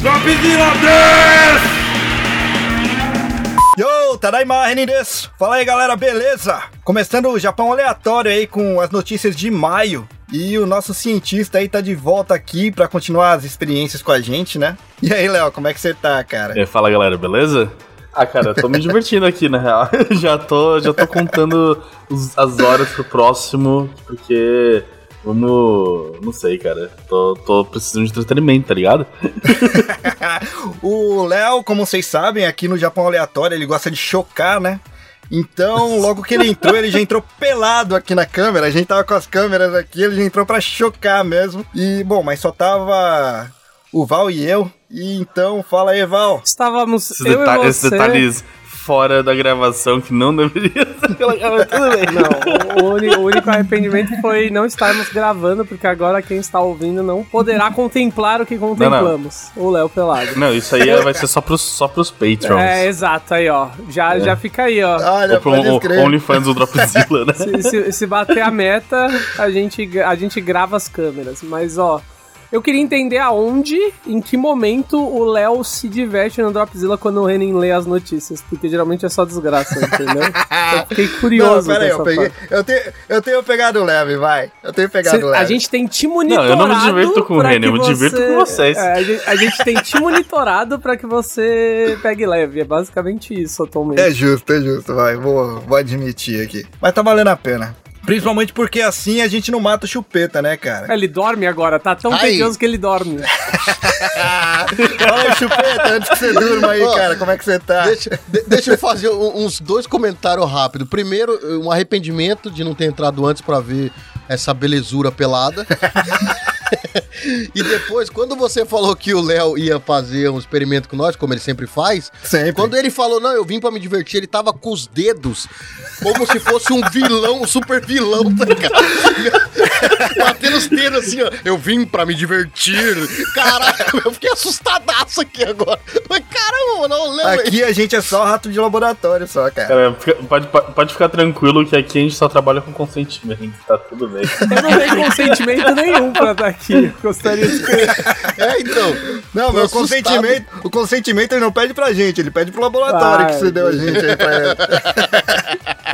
Dropzilla des! Yo, Tadaima Renin desu! Fala aí galera, beleza? Começando o Japão aleatório aí com as notícias de maio. E o nosso cientista aí tá de volta aqui para continuar as experiências com a gente, né? E aí, Léo, como é que você tá, cara? É, fala galera, beleza? Ah, cara, eu tô me divertindo aqui, na real. já tô, já tô contando os- as horas pro próximo, porque vamos. Não sei, cara. Tô, tô precisando de entretenimento, tá ligado? o Léo, como vocês sabem, aqui no Japão aleatório, ele gosta de chocar, né? Então, logo que ele entrou, ele já entrou pelado aqui na câmera. A gente tava com as câmeras aqui, ele já entrou pra chocar mesmo. E, bom, mas só tava o Val e eu. E então, fala aí, Val. Estávamos Esses, eu deta- e esses você... detalhes fora da gravação que não deveria ser pela mas tudo bem. Não, o, uni- o único arrependimento foi não estarmos gravando, porque agora quem está ouvindo não poderá contemplar o que contemplamos. O Léo Pelado. Não, isso aí é- vai ser só pros, só pros Patrons. É, exato, aí ó. Já, já fica aí, ó. Olha, o- escrever. OnlyFans do Dropzilla, né? Se, se- se bater a meta, a gente, a gente grava as câmeras. Mas, ó, eu queria entender aonde, em que momento o Léo se diverte no Dropzilla quando o Renan lê as notícias. Porque geralmente é só desgraça, entendeu? Eu fiquei Não, curioso pera aí, dessa eu peguei. Eu tenho, eu tenho pegado leve, vai. Eu tenho pegado Cê- leve. a gente tem te Não, monitorado. eu não me divirto com o Renan, eu me divirto você- com vocês. É, a, gente, a gente tem te monitorado pra que você pegue leve. É basicamente isso atualmente. É justo, é justo, vai. Vou, vou admitir aqui. Mas tá valendo a pena. Principalmente porque assim a gente não mata o chupeta, né, cara? Ele dorme agora, tá tão tedioso que ele dorme. Fala aí, chupeta, antes que você durma aí, Ó, cara, como é que você tá? Deixa, de- deixa eu fazer um- uns dois comentários rápidos. Primeiro, um arrependimento de não ter entrado antes pra ver essa belezura pelada. e depois, quando você falou que o Léo ia fazer um experimento com nós, como ele sempre faz, Sempre. quando ele falou, não, eu vim pra me divertir, ele tava com os dedos como se fosse um vilão, um super vilão, tá ligado? Batendo os dedos assim, ó. Eu vim pra me divertir. Caralho, eu fiquei assustadaço aqui agora. Mas caramba, mano, o Léo. Aqui a gente é só rato de laboratório, só, cara. Cara, fica- pode, pode ficar tranquilo que aqui a gente só trabalha com consentimento, tá tudo bem. Eu não tenho consentimento nenhum pra estar aqui. Gostaria de É, então. Não, mas o consentimento, o consentimento ele não pede pra gente, ele pede pro laboratório Vai. que você deu a gente aí pra ele.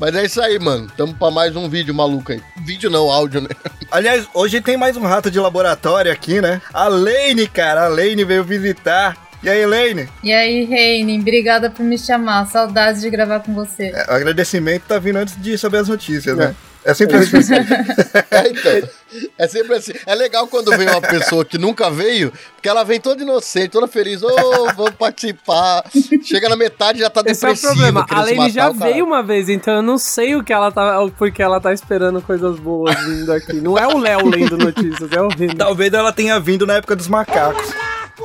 Mas é isso aí, mano. Tamo pra mais um vídeo maluco aí. Vídeo não, áudio, né? Aliás, hoje tem mais um rato de laboratório aqui, né? A Lane, cara, a Lane veio visitar. E aí, Lane? E aí, Reine, obrigada por me chamar. Saudades de gravar com você. É, O agradecimento tá vindo antes de saber as notícias, né? É sempre assim. É, então. É sempre assim. É legal quando vem uma pessoa que nunca veio, porque ela vem toda inocente, toda feliz. Ô, vamos participar. Chega na metade e já tá Esse é o depressiva. problema. A Lane já veio uma vez, então eu não sei o que ela tá. o Porque ela tá esperando coisas boas vindo aqui. Não é o Léo lendo notícias, é o Renan. Talvez ela tenha vindo na época dos macacos.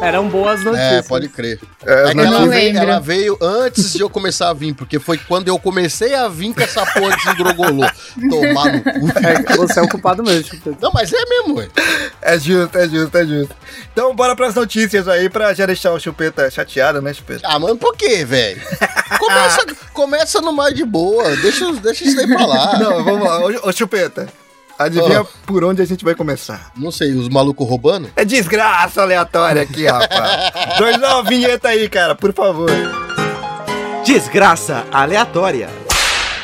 Eram boas É, notícias. pode crer. É, É que ela veio, ela veio antes de eu começar a vir, porque foi quando eu comecei a vir que essa porra desengrogolou. Tomar no cu. É, você é o culpado mesmo, Chupeta. Não, mas é mesmo, ué. É justo, é justo, é justo. Então bora pras notícias aí pra já deixar o Chupeta chateado, né, Chupeta? Ah, mano, por quê, velho? Começa, começa no mais de boa. Deixa, deixa isso aí pra lá. Não, vamos lá. Ô, ô Chupeta, adivinha Ó. por onde a gente vai começar? Não sei, os malucos roubando? É desgraça aleatória aqui, rapaz. Dois, não, vinheta aí, cara, por favor. Desgraça aleatória.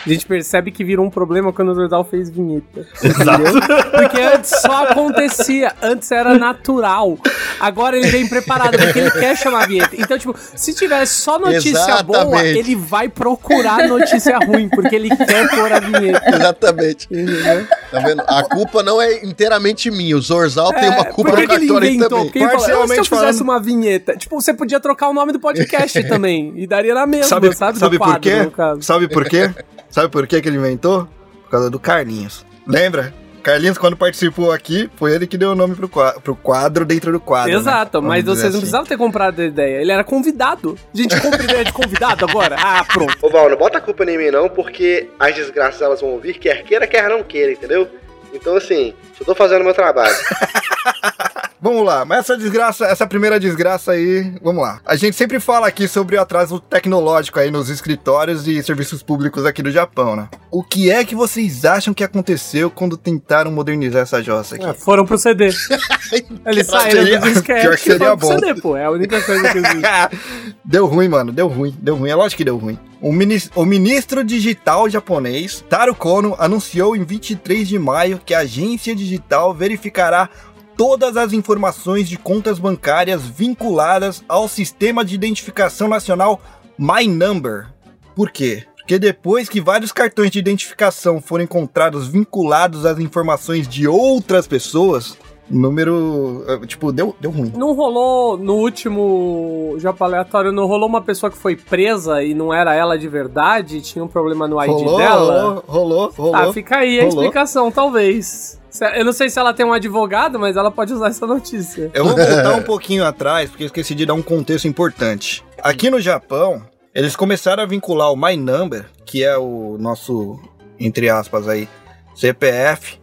A gente percebe que virou um problema quando o Dordal fez vinheta. Entendeu? Porque antes só acontecia, antes era natural. Agora ele vem preparado, porque ele quer chamar a vinheta. Então, tipo, se tivesse só notícia boa, Exatamente. ele vai procurar notícia ruim, porque ele quer pôr a vinheta. Exatamente. Entendeu? Tá vendo? A culpa não é inteiramente minha. O Zorzal tem uma culpa É, por que no inventou? também. Porque falou, "Ah, se eu Parcialmente fizesse falando- uma vinheta, tipo, você podia trocar o nome do podcast também. E daria na mesma, Sabe, sabe? sabe, por quê? Sabe por quê? Sabe por quê que ele inventou? Por causa do Carlinhos. Lembra? Carlinhos, quando participou aqui, foi ele que deu o nome pro quadro, pro quadro dentro do quadro. Exato, né? mas vocês não assim. precisavam ter comprado a ideia. Ele era convidado. A gente compra ideia de convidado agora? Ah, pronto. Ô Val, não bota a culpa em mim não, porque as desgraças elas vão ouvir, quer queira, quer não queira, entendeu? Então assim, eu tô fazendo meu trabalho. Vamos lá, mas essa desgraça, essa primeira desgraça aí, vamos lá. A gente sempre fala aqui sobre o atraso tecnológico aí nos escritórios e serviços públicos aqui do Japão, né? O que é que vocês acham que aconteceu quando tentaram modernizar essa jossa aqui? Ah, foram pro CD. Eles saíram seria- do disquete pior que e seria foram pro bom. CD, pô. É a única coisa que existe. deu ruim, mano, deu ruim, deu ruim. É lógico que deu ruim. O, minis- o ministro digital japonês, Taro Kono, anunciou em 23 de maio que a agência digital verificará todas as informações de contas bancárias vinculadas ao Sistema de Identificação Nacional My Number. Por quê? Porque depois que vários cartões de identificação foram encontrados vinculados às informações de outras pessoas, número, eh, tipo, deu, deu ruim. Não rolou no último Japa Aleatório, não rolou uma pessoa que foi presa e não era ela de verdade? Tinha um problema no ID rolou, dela? rolou, rolou, rolou. Ah, fica aí a Rolou. explicação, talvez. Eu não sei se ela tem um advogado, mas ela pode usar essa notícia. Eu vou voltar um pouquinho atrás, porque eu esqueci de dar um contexto importante. Aqui no Japão, eles começaram a vincular o My Number, que é o nosso, entre aspas aí, CPF,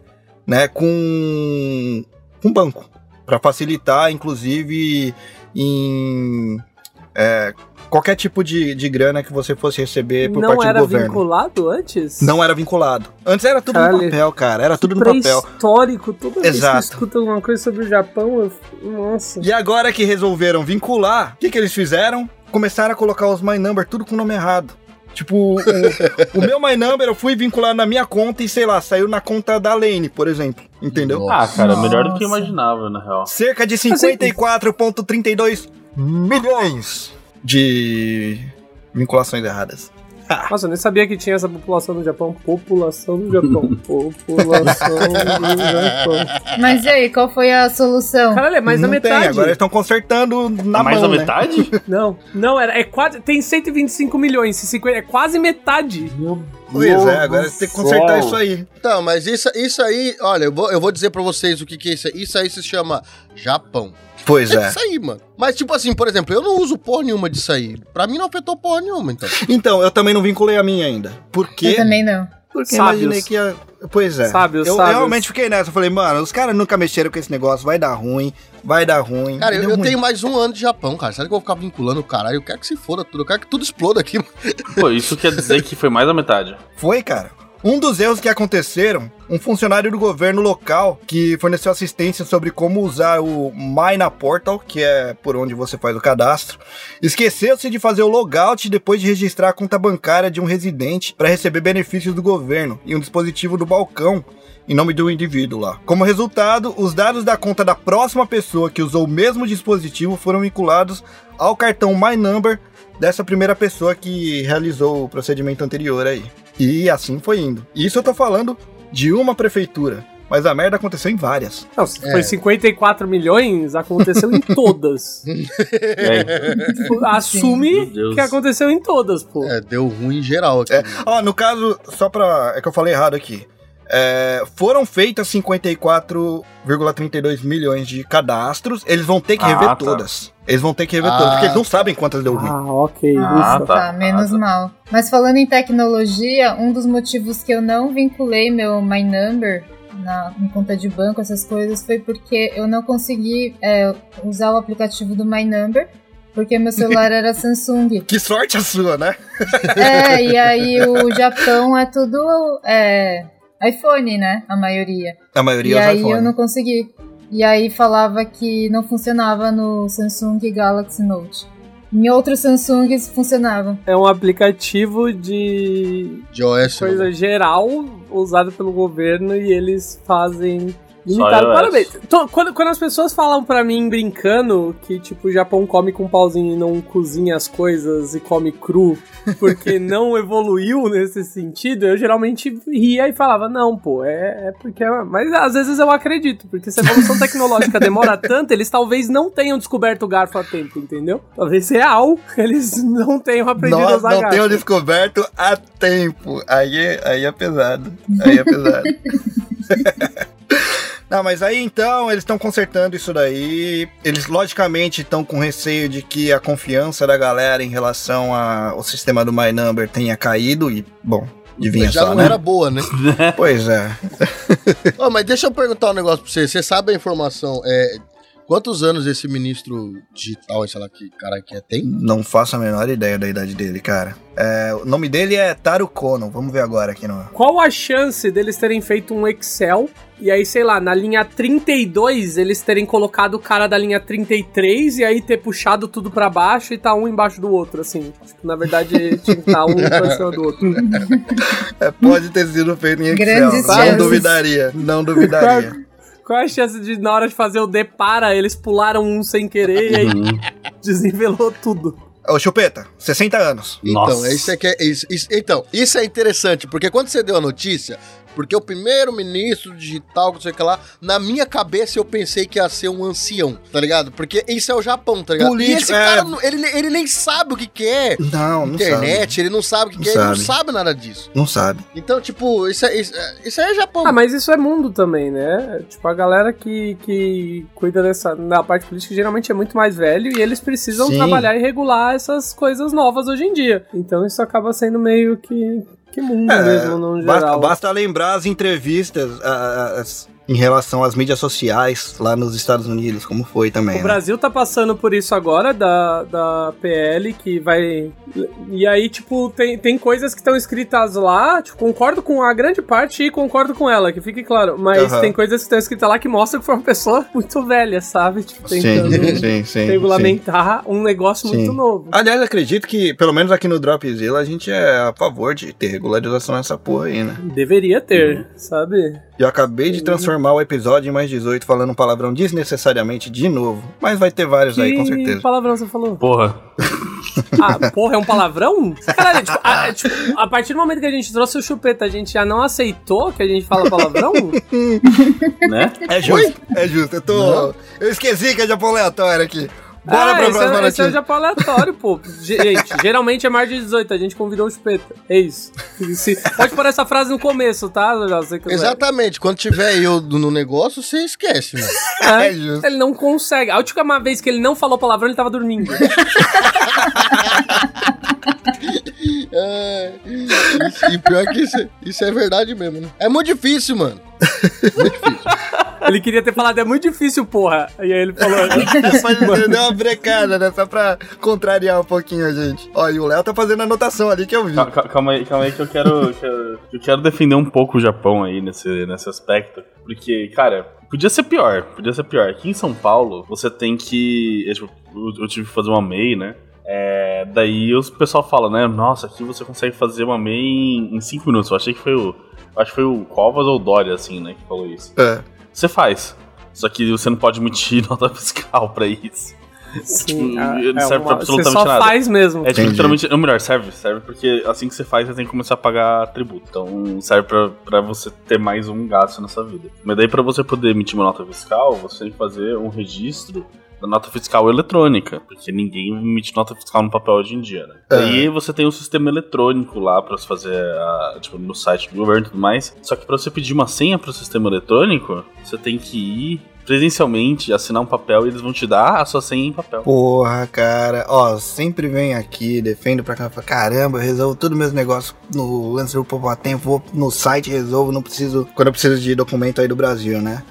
né, com um banco. Pra facilitar, inclusive, em é, qualquer tipo de, de grana que você fosse receber por não parte do era governo. vinculado antes? Não era vinculado. Antes era tudo Caralho. no papel, cara. Era tudo no papel. Pré-histórico, toda vez que eu Exato. escuto alguma coisa sobre o Japão, eu... nossa. E agora que resolveram vincular, o que, que eles fizeram? Começaram a colocar os My Number tudo com o nome errado. Tipo, o, o meu My Number eu fui vincular na minha conta e sei lá, saiu na conta da Lane, por exemplo. Entendeu? Ah, cara, melhor do que eu Nossa. imaginava, na real. Cerca de 54,32 milhões de vinculações erradas. Nossa, eu nem sabia que tinha essa população no Japão. População do Japão. População do Japão. Mas e aí, qual foi a solução? Caralho, é mais da Não tem, metade. agora eles estão consertando na Mais mão, da né? metade? Não, não, era, é quase. Tem 125 milhões, se 50, é quase metade. Pois é, agora eles têm que consertar isso aí. Então, mas isso, isso aí, olha, eu vou, eu vou dizer pra vocês o que, que é isso aí. Isso aí se chama Japão. Pois É é. isso aí, mano. Mas, tipo assim, por exemplo, eu não uso porra nenhuma disso aí. Pra mim não afetou porra nenhuma, então. Então, eu também não vinculei a minha ainda. Por Eu quê? também não. Porque Sábios. imaginei que ia. Pois é. Sábios, eu sábios. realmente fiquei nessa. Eu falei, mano, os caras nunca mexeram com esse negócio, vai dar ruim, vai dar ruim. Cara, eu, eu ruim. tenho mais um ano de Japão, cara. Será que eu vou ficar vinculando o caralho? Eu quero que se foda tudo. Eu quero que tudo exploda aqui. Pô, isso quer dizer que foi mais da metade. Foi, cara. Um dos erros que aconteceram, um funcionário do governo local que forneceu assistência sobre como usar o Myna Portal, que é por onde você faz o cadastro, esqueceu-se de fazer o logout depois de registrar a conta bancária de um residente para receber benefícios do governo e um dispositivo do balcão em nome do indivíduo lá. Como resultado, os dados da conta da próxima pessoa que usou o mesmo dispositivo foram vinculados ao cartão My Number dessa primeira pessoa que realizou o procedimento anterior aí. E assim foi indo. Isso eu tô falando de uma prefeitura, mas a merda aconteceu em várias. Não, se foi 54 milhões, aconteceu em todas. É, Assume que aconteceu em todas, pô. É, deu ruim em geral aqui. É, ó, no caso, só pra. É que eu falei errado aqui. É, foram feitas 54,32 milhões de cadastros. Eles vão ter que Ah, rever tá. todas. Eles vão ter que rever Ah. todas, porque eles não sabem quantas deu ruim. Ah, ok. Ah, ufa. tá. Tá, menos Ah, tá. mal. Mas falando em tecnologia, um dos motivos que eu não vinculei meu My Number na minha conta de banco, essas coisas, foi porque eu não consegui é, usar o aplicativo do My Number, porque meu celular era Samsung. Que sorte a sua, né? É, e aí o Japão é tudo é, iPhone, né? A maioria. A maioria E é aí iPhone. eu não consegui. E aí falava que não funcionava no Samsung Galaxy Note. Em outros Samsungs funcionava. É um aplicativo de De OS. coisa geral usado pelo governo e eles fazem limitado. iOS. Parabéns. Tô- Quando, quando as pessoas falam pra mim brincando que tipo o Japão come com pauzinho e não cozinha as coisas e come cru porque não evoluiu nesse sentido, eu geralmente ria e falava não, pô, é, é porque é... mas às vezes eu acredito, porque se a evolução tecnológica demora tanto, eles talvez não tenham descoberto o garfo a tempo, entendeu? Talvez real eles não tenham aprendido a Nós usar não garfo. temos descoberto a tempo. Aí, é- aí é pesado. Aí é pesado. Não, mas aí então eles estão consertando isso daí. Eles logicamente estão com receio de que a confiança da galera em relação ao sistema do My Number tenha caído e, bom, adivinha já só, não né? era boa, né? Pois é. Ó, mas deixa eu perguntar um negócio pra você. Você sabe a informação? É, Quantos anos esse ministro digital, sei lá que cara que é, tem? Não faço a menor ideia da idade dele, cara. É, o nome dele é Taro Kono. Vamos ver agora aqui no. Qual a chance deles terem feito um Excel e aí, sei lá, na linha 32 eles terem colocado o cara da linha 33 e aí ter puxado tudo pra baixo e tá um embaixo do outro, assim. Tipo, na verdade, tinha que estar tá um pra cima do outro. É, pode ter sido feito em Excel. Grandes não chances. duvidaria. Não duvidaria. Qual é a chance de, na hora de fazer o depara, eles pularam um sem querer e aí desnivelou tudo? Ô, Chupeta, 60 anos. Então, Nossa. isso é que é, isso, isso- então, isso é interessante, porque quando você deu a notícia, porque o primeiro ministro digital, não sei o que lá, na minha cabeça eu pensei que ia ser um ancião, tá ligado? Porque isso é o Japão, tá ligado? Político, e esse é. cara, não- ele, ele nem sabe o que, que é Não, não internet, sabe. ele não sabe o que, Não que é, ele não sabe. sabe nada disso. Não sabe. Então, tipo, isso é, isso, é- isso aí é Japão. Ah, mas isso é mundo também, né? Tipo, a galera que, que cuida dessa da parte política geralmente é muito mais velho e eles precisam Sim. trabalhar e regular essas coisas novas hoje em dia. Então isso acaba sendo meio que, que mundo É, mesmo, no Basta, geral. basta lembrar as entrevistas as- em relação às mídias sociais lá nos Estados Unidos, como foi também. O né? Brasil tá passando por isso agora, da, da PL, que vai. E aí, tipo, tem, tem coisas que estão escritas lá, tipo, concordo com a grande parte e concordo com ela, que fique claro. Mas Aham. tem coisas que estão escritas lá que mostram que foi uma pessoa muito velha, sabe? Tipo, tentando Sim, sim, sim. regulamentar um negócio muito novo. Aliás, acredito que, pelo menos aqui no Dropzilla, a gente é a favor de ter regularização nessa porra aí, né? Deveria ter, sabe? Eu acabei de transformar o episódio em mais 18 falando um palavrão desnecessariamente de novo. Mas vai ter vários aí, com Que certeza. palavrão você falou? Porra. Ah, porra, é um palavrão? Caralho, tipo a, tipo, a partir do momento que a gente trouxe o chupeta, a gente já não aceitou que a gente fala palavrão? né? É justo, é justo. Eu tô. Eu esqueci que é Japão aleatório aqui. Bora ah, pra próxima é, esse é notícia. Japão aleatório, pô. Gente, geralmente é mais de 18, a gente convidou o chupeta. É isso. Pode pôr essa frase no começo, tá? Exatamente, quando tiver eu no negócio, você esquece, mano. É justo. Ele não consegue. A última vez que ele não falou palavrão, ele tava dormindo. É, isso- e pior que isso, isso é verdade mesmo, né? É muito difícil, mano. Ele queria ter falado, é muito difícil, porra. E aí ele falou. Mas deu uma brecada, né? Só pra contrariar um pouquinho a gente. Ó, e o Léo tá fazendo anotação ali que eu vi. Cal- cal- Calma aí, calma aí que eu quero, quero- eu quero defender um pouco o Japão aí nesse, nesse aspecto. Porque, cara, podia ser pior, podia ser pior. Aqui em São Paulo, você tem que. Eu tive que fazer uma MEI, né? É, daí o pessoal fala, né? Nossa, aqui você consegue fazer uma MEI em 5 minutos. Eu achei que foi o. Acho que foi o Covas ou o Dória, assim, né, que falou isso. É. Você faz. Só que você não pode emitir nota fiscal pra isso. Sim, Tipo, é- não é serve pra uma- você absolutamente só nada. faz mesmo. É tipo, literalmente, ou melhor, serve, serve porque assim que você faz, você tem que começar a pagar tributo. Então serve pra, pra você ter mais um gasto nessa vida. Mas daí pra você poder emitir uma nota fiscal, você tem que fazer um registro da nota fiscal eletrônica, porque ninguém emite nota fiscal no papel hoje em dia, né? É. Daí você tem um sistema eletrônico lá pra você fazer, a, tipo, no site do governo e tudo mais. Só que pra você pedir uma senha pro sistema eletrônico, você tem que ir presencialmente, assinar um papel e eles vão te dar a sua senha em papel. Porra, cara. Ó, sempre vem aqui, defendo pra cá. fala, Caramba, eu resolvo todos meus negócios no lance do Tempo. Vou no site, resolvo. Não preciso. Quando eu preciso de documento aí do Brasil, né?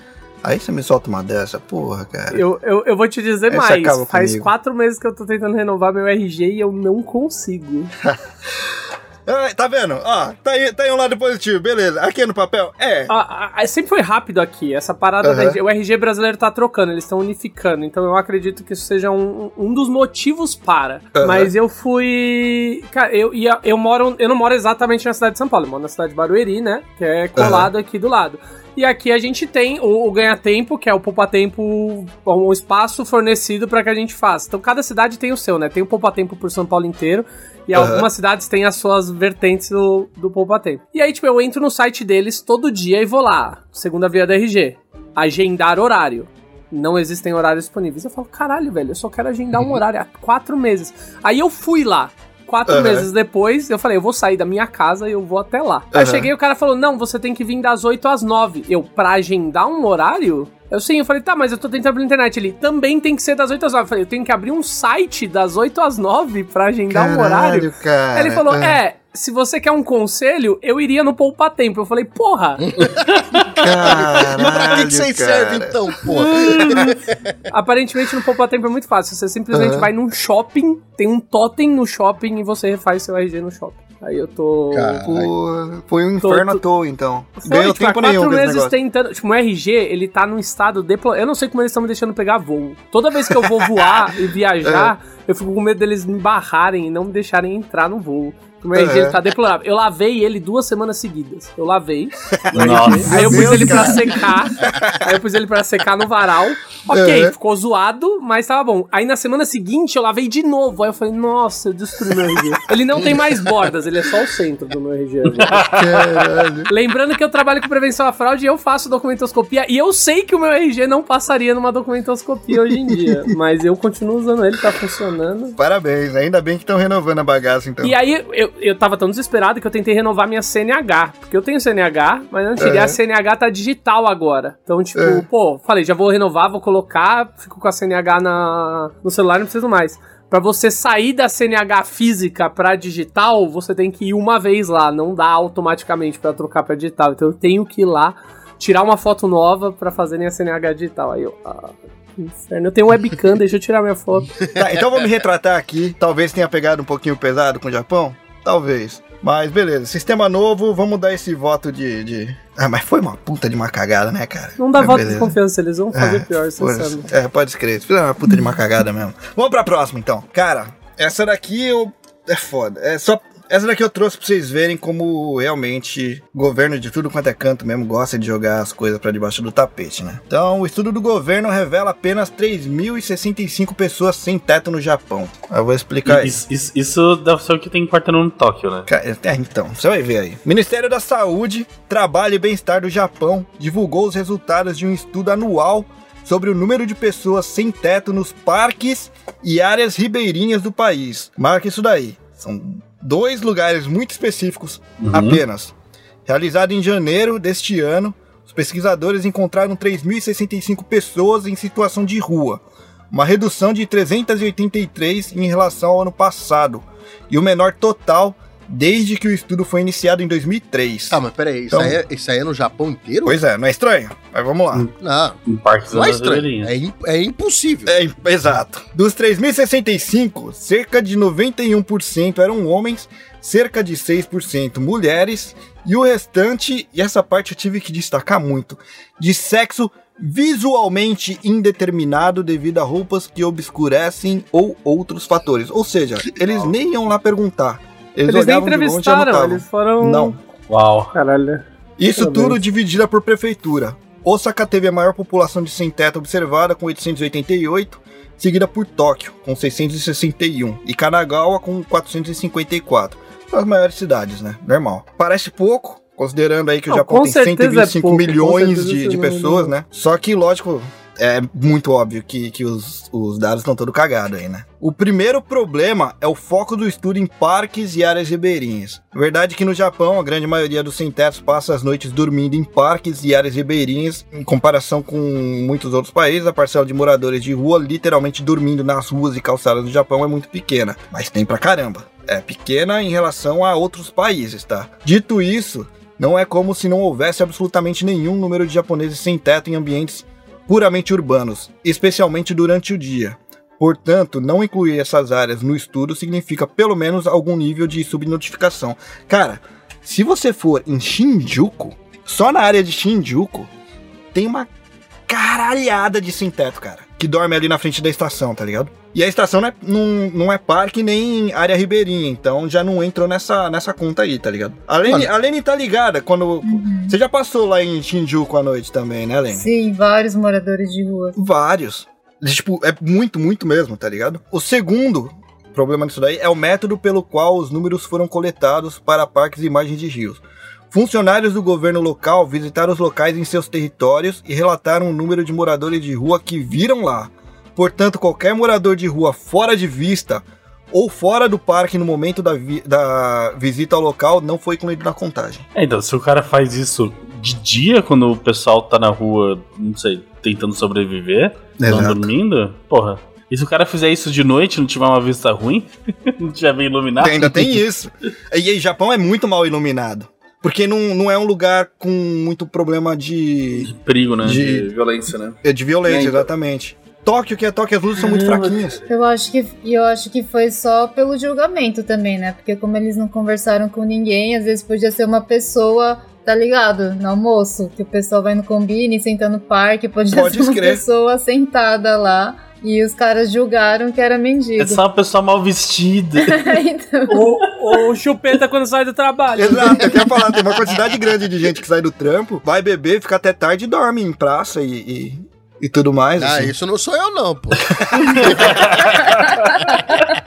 Aí você me solta uma dessa, porra, cara. Eu, eu, eu vou te dizer Essa mais. Faz comigo. quatro meses que eu tô tentando renovar meu RG e eu não consigo. Ah, tá vendo? Ó, tá aí, tá aí um lado positivo, beleza. Aqui no papel, é. Ah, ah, sempre foi rápido aqui. Essa parada Aham. da o RG brasileiro tá trocando, eles estão unificando. Então eu acredito que isso seja um, um dos motivos para. Aham. Mas eu fui. Cara, eu, ia, eu moro. Eu não moro exatamente na cidade de São Paulo, eu moro na cidade de Barueri, né? Que é colado aqui do lado. E aqui a gente tem o, o ganha-tempo, que é o poupa-tempo, um espaço fornecido para que a gente faça. Então cada cidade tem o seu, né? Tem o poupa-tempo por São Paulo inteiro. E Aham. algumas cidades têm as suas vertentes do, do poupa-tempo. E aí, tipo, eu entro no site deles todo dia e vou lá, segunda via da RG, agendar horário. Não existem horários disponíveis. Eu falo, caralho, velho, eu só quero agendar um horário há quatro meses. Aí eu fui lá. Quatro Aham. meses depois, eu falei, eu vou sair da minha casa e eu vou até lá. Aí eu Aham. cheguei e o cara falou, não, você tem que vir das 8 às 9. Eu, pra agendar um horário? Eu sim, eu falei, tá, mas eu tô tentando pela internet. Ele também tem que ser das 8 às 9. Eu falei, eu tenho que abrir um site das 8 às 9 pra agendar um horário. cara. Ele falou, é, se você quer um conselho, eu iria no Poupa Tempo. Eu falei, porra! e pra que, que vocês servem então, porra? Aparentemente no Poupa Tempo é muito fácil. Você simplesmente Aham. vai num shopping, tem um totem no shopping e você refaz seu RG no shopping. Aí eu tô. Cara. Pô, foi um Tô- inferno tô- à toa, então. Foi, Ganhou tipo, há tempo quatro nenhum meses tentando. Tipo, o RG, ele tá num estado deplorável. Eu não sei como eles estão me deixando pegar voo. Toda vez que eu vou voar e viajar, É. eu fico com medo deles me barrarem e não me deixarem entrar no voo. O meu RG É. ele tá deplorável. Eu lavei ele duas semanas seguidas. Eu lavei. Nossa. Aí eu pus Deus, ele pra secar. Aí eu pus ele pra secar no varal. Ok, É. ficou zoado, mas tava bom. Aí na semana seguinte eu lavei de novo. Aí eu falei, nossa, eu destruí meu RG. Ele não tem mais bordas, ele é só o centro do meu RG. Caralho. Lembrando que eu trabalho com prevenção à fraude e eu faço documentoscopia. E eu sei que o meu RG não passaria numa documentoscopia hoje em dia. Mas eu continuo usando ele, tá funcionando. Parabéns, ainda bem que estão renovando a bagaça, então. E aí, eu, eu tava tão desesperado que eu tentei renovar minha CNH. Porque eu tenho CNH, mas não tirei. É. A CNH tá digital agora. Então, tipo, É. pô, falei, já vou renovar, vou colocar, fico com a CNH na, no celular, não preciso mais. Pra você sair da CNH física pra digital, você tem que ir uma vez lá, não dá automaticamente pra trocar pra digital. Então eu tenho que ir lá, tirar uma foto nova pra fazer minha CNH digital. Aí eu, ah, inferno. Eu tenho webcam, deixa eu tirar minha foto. Tá, então vou me retratar aqui. Talvez tenha pegado um pouquinho pesado com o Japão. Talvez. Mas beleza, sistema novo, vamos dar esse voto de. de... Ah, mas foi uma puta de uma cagada, né, cara? Não dá voto de beleza. confiança, eles vão fazer É, pior, você sabe. É, pode escrever. Fizeram uma puta de uma cagada mesmo. Vamos pra próxima, então. Cara, essa daqui eu... é foda. É só... Essa daqui eu trouxe pra vocês verem como realmente o governo de tudo quanto é canto mesmo gosta de jogar as coisas pra debaixo do tapete, né? Então, o estudo do governo revela apenas 3.065 pessoas sem teto no Japão. Eu vou explicar isso. Isso, isso, deve ser o que tem quarteirão no Tóquio, né? É, Então, você vai ver aí. Ministério da Saúde, Trabalho e Bem-Estar do Japão divulgou os resultados de um estudo anual sobre o número de pessoas sem teto nos parques e áreas ribeirinhas do país. Marca isso daí. São dois lugares muito específicos Uhum. apenas. Realizado em janeiro deste ano, os pesquisadores encontraram 3.065 pessoas em situação de rua, uma redução de 383 em relação ao ano passado, e o menor total desde que o estudo foi iniciado em 2003. Ah, mas peraí, isso, Então- aí é, isso aí é no Japão inteiro? Pois é, não é estranho? Mas vamos lá. Não, não é estranho. É, é impossível. É, exato. Dos 3.065, cerca de 91% eram homens, cerca de 6% mulheres, e o restante, e essa parte eu tive que destacar muito, de sexo visualmente indeterminado devido a roupas que obscurecem ou outros fatores. Ou seja, eles nem iam lá perguntar. Eles, Eles nem olhavam de longe entrevistaram, eles foram. Não. Uau. Caralho. Isso Parabéns. tudo dividida por prefeitura. Osaka teve a maior população de sem-teto observada, com 888, seguida por Tóquio, com 661, e Kanagawa, com 454. São as maiores cidades, né? Normal. Parece pouco, considerando aí que o Não, Japão tem certeza é 125 pouco, com milhões de, de pessoas, né? Só que, lógico, é muito óbvio que, que os, os dados estão todo cagados aí, né? O primeiro problema é o foco do estudo em parques e áreas ribeirinhas. Verdade que no Japão, a grande maioria dos sem-tetos passa as noites dormindo em parques e áreas ribeirinhas. Em comparação com muitos outros países, a parcela de moradores de rua literalmente dormindo nas ruas e calçadas do Japão é muito pequena. Mas tem pra caramba. É pequena em relação a outros países, tá? Dito isso, não é como se não houvesse absolutamente nenhum número de japoneses sem teto em ambientes puramente urbanos, especialmente durante o dia. Portanto, não incluir essas áreas no estudo significa pelo menos algum nível de subnotificação. Cara, se você for em Shinjuku, só na área de Shinjuku, tem uma caralhada de sem-teto, cara, que dorme ali na frente da estação, tá ligado? E a estação não é, não, não é parque nem área ribeirinha, então já não entrou nessa, nessa conta aí, tá ligado? A Lene, a Lene tá ligada quando. Você já passou lá em Shinjuku à noite também, né, Lene? Sim, vários moradores de rua. Vários. Tipo, é muito, muito mesmo, tá ligado? O segundo problema disso daí é o método pelo qual os números foram coletados para parques e margens de rios. Funcionários do governo local visitaram os locais em seus territórios e relataram o número de moradores de rua que viram lá. Portanto, qualquer morador de rua fora de vista ou fora do parque no momento da, vi- da visita ao local não foi incluído na contagem. É, então, se o cara faz isso de dia, quando o pessoal tá na rua, não sei, tentando sobreviver, não Exato. dormindo, porra. E se o cara fizer isso de noite, não tiver uma vista ruim, não tiver bem iluminado. Ainda tem isso. E aí, Japão é muito mal iluminado. Porque não, não é um lugar com muito problema de. De perigo, né? De- De, violência, né? De violência, É, então. exatamente. Tóquio, que é Tóquio, as luzes são muito fraquinhas. Eu acho que eu acho que foi só pelo julgamento também, né? Porque como eles não conversaram com ninguém, às vezes podia ser uma pessoa, tá ligado? No almoço, que o pessoal vai no combine, senta no parque, podia Pode ser uma escrever. pessoa sentada lá e os caras julgaram que era mendigo. É só uma pessoa mal vestida. então, Ou o chupeta quando sai do trabalho. Exato, eu quero falar, tem uma quantidade grande de gente que sai do trampo, vai beber, fica até tarde e dorme em praça e, e, e tudo mais. Ah, assim. isso não sou eu, não, pô.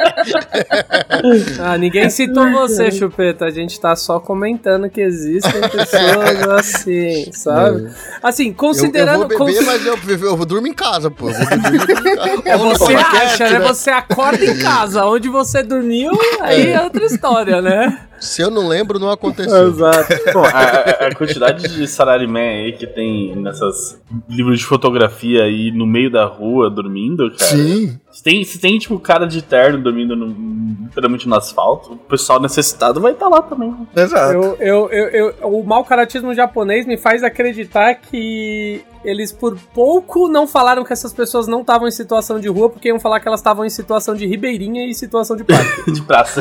Ah, ninguém citou você, chupeta. A gente tá só comentando que existem pessoas assim, sabe? Assim, Eu, eu considerando. vou beber, consi- mas eu, eu, vou dormir em casa, pô. Eu eu durmo em casa. É você acha, né? né? Você acorda em casa. Onde você dormiu, aí é outra história, né? Se eu não lembro, não aconteceu. Exato. Bom, a, a- quantidade de salaryman aí que tem nessas livros de fotografia aí no meio da rua dormindo, cara. Sim. Se tem, se tem tipo, cara de terno dormindo no- literalmente no asfalto, o pessoal necessitado vai estar lá também. Exato. Eu, eu, eu, eu- o mau caratismo japonês me faz acreditar que eles por pouco não falaram que essas pessoas não estavam em situação de rua, porque iam falar que elas estavam em situação de ribeirinha e situação de. De praça.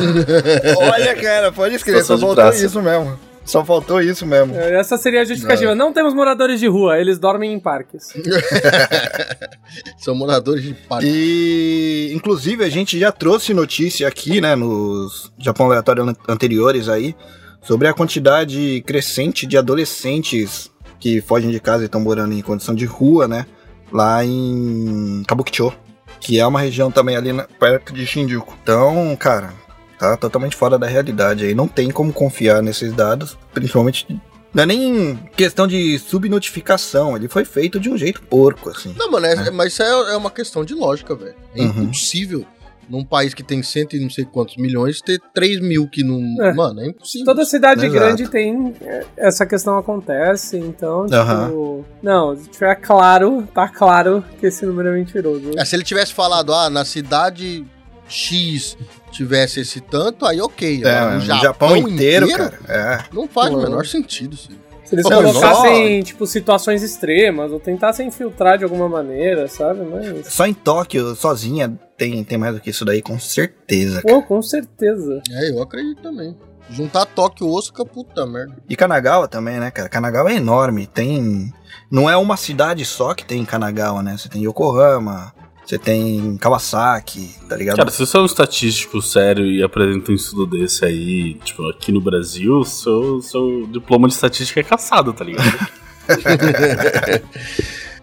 Olha, cara, pode escrever, só faltou isso mesmo. Só faltou isso mesmo. Essa seria a justificativa. Não temos moradores de rua, eles dormem em parques. São moradores de parque. E, inclusive, a gente já trouxe notícia aqui, né, nos Japão Aleatório an- anteriores aí, sobre a quantidade crescente de adolescentes que fogem de casa e estão morando em condição de rua, né, lá em Kabukicho, que é uma região também ali na- perto de Shinjuku. Então, cara, tá totalmente fora da realidade aí, não tem como confiar nesses dados, principalmente... Não é nem questão de subnotificação, ele foi feito de um jeito porco, assim. Não, mano, é- mas isso é, é uma questão de lógica, velho. É Uhum. impossível num país que tem cento e não sei quantos milhões ter 3 mil que não. É. Mano, é impossível. Toda cidade Exato. grande tem. é, Essa questão acontece, então, tipo. Aham. Não, se tiver claro, tá claro que esse número é mentiroso. É, se ele tivesse falado, ah, na cidade X tivesse esse tanto, aí ok. É, Agora, no Japão, inteiro, cara. É. Não faz o Pô. menor sentido, sim. Se eles Pô, colocassem, tipo, situações extremas, ou tentassem infiltrar de alguma maneira, sabe? Mas. Só em Tóquio, sozinha, tem, tem mais do que isso daí, com certeza. cara. Pô, com certeza. É, eu acredito também. Juntar Tóquio e Osaka, puta merda. E Kanagawa também, né, cara? Kanagawa é enorme. Tem. Não é uma cidade só que tem Kanagawa, né? Você tem Yokohama, você tem Kawasaki, tá ligado? Cara, se você é um estatístico sério e apresenta um estudo desse aí, tipo, aqui no Brasil, seu, seu diploma de estatística é caçado, tá ligado?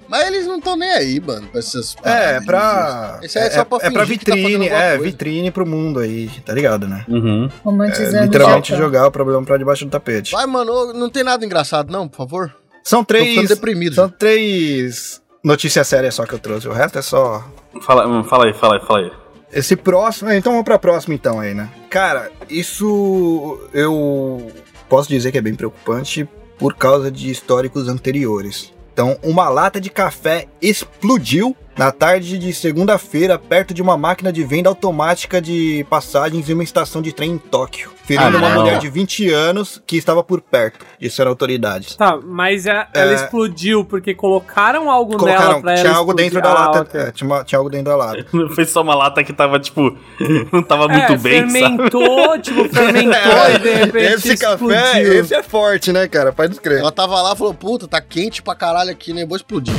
Mas eles não estão nem aí, mano, pra essas é, pra. Isso é só pra é pra tá vitrine, alguma é, coisa. vitrine pro mundo aí, tá ligado, né? Uhum. romantizando É, literalmente Japão. jogar o problema pra debaixo do tapete. Vai, mano, não tem nada engraçado, não, por favor. São Tô três. deprimido. São três notícias sérias só que eu trouxe. O resto é só Fala, fala aí, fala aí, fala aí. Esse próximo, então vamos pra próxima então aí, né? Cara, isso eu posso dizer que é bem preocupante por causa de históricos anteriores. Então, uma lata de café explodiu na tarde de segunda-feira perto de uma máquina de venda automática de passagens em uma estação de trem em Tóquio, ferindo Ah, uma não. mulher de 20 anos que estava por perto, disseram autoridades. Tá, mas a- ela É. explodiu porque colocaram algo nela Colocaram, pra ela tinha algo explodir. dentro da Ah, lata, ok. é, tinha, tinha algo dentro da lata. Não foi só uma lata que tava, tipo, não tava muito é, bem, sabe? fermentou, tipo, fermentou e de repente Esse café, explodiu. esse é forte, né, cara? Pode crer. Ela tava lá e falou, puta, tá quente pra caralho aqui, né? Vou explodir.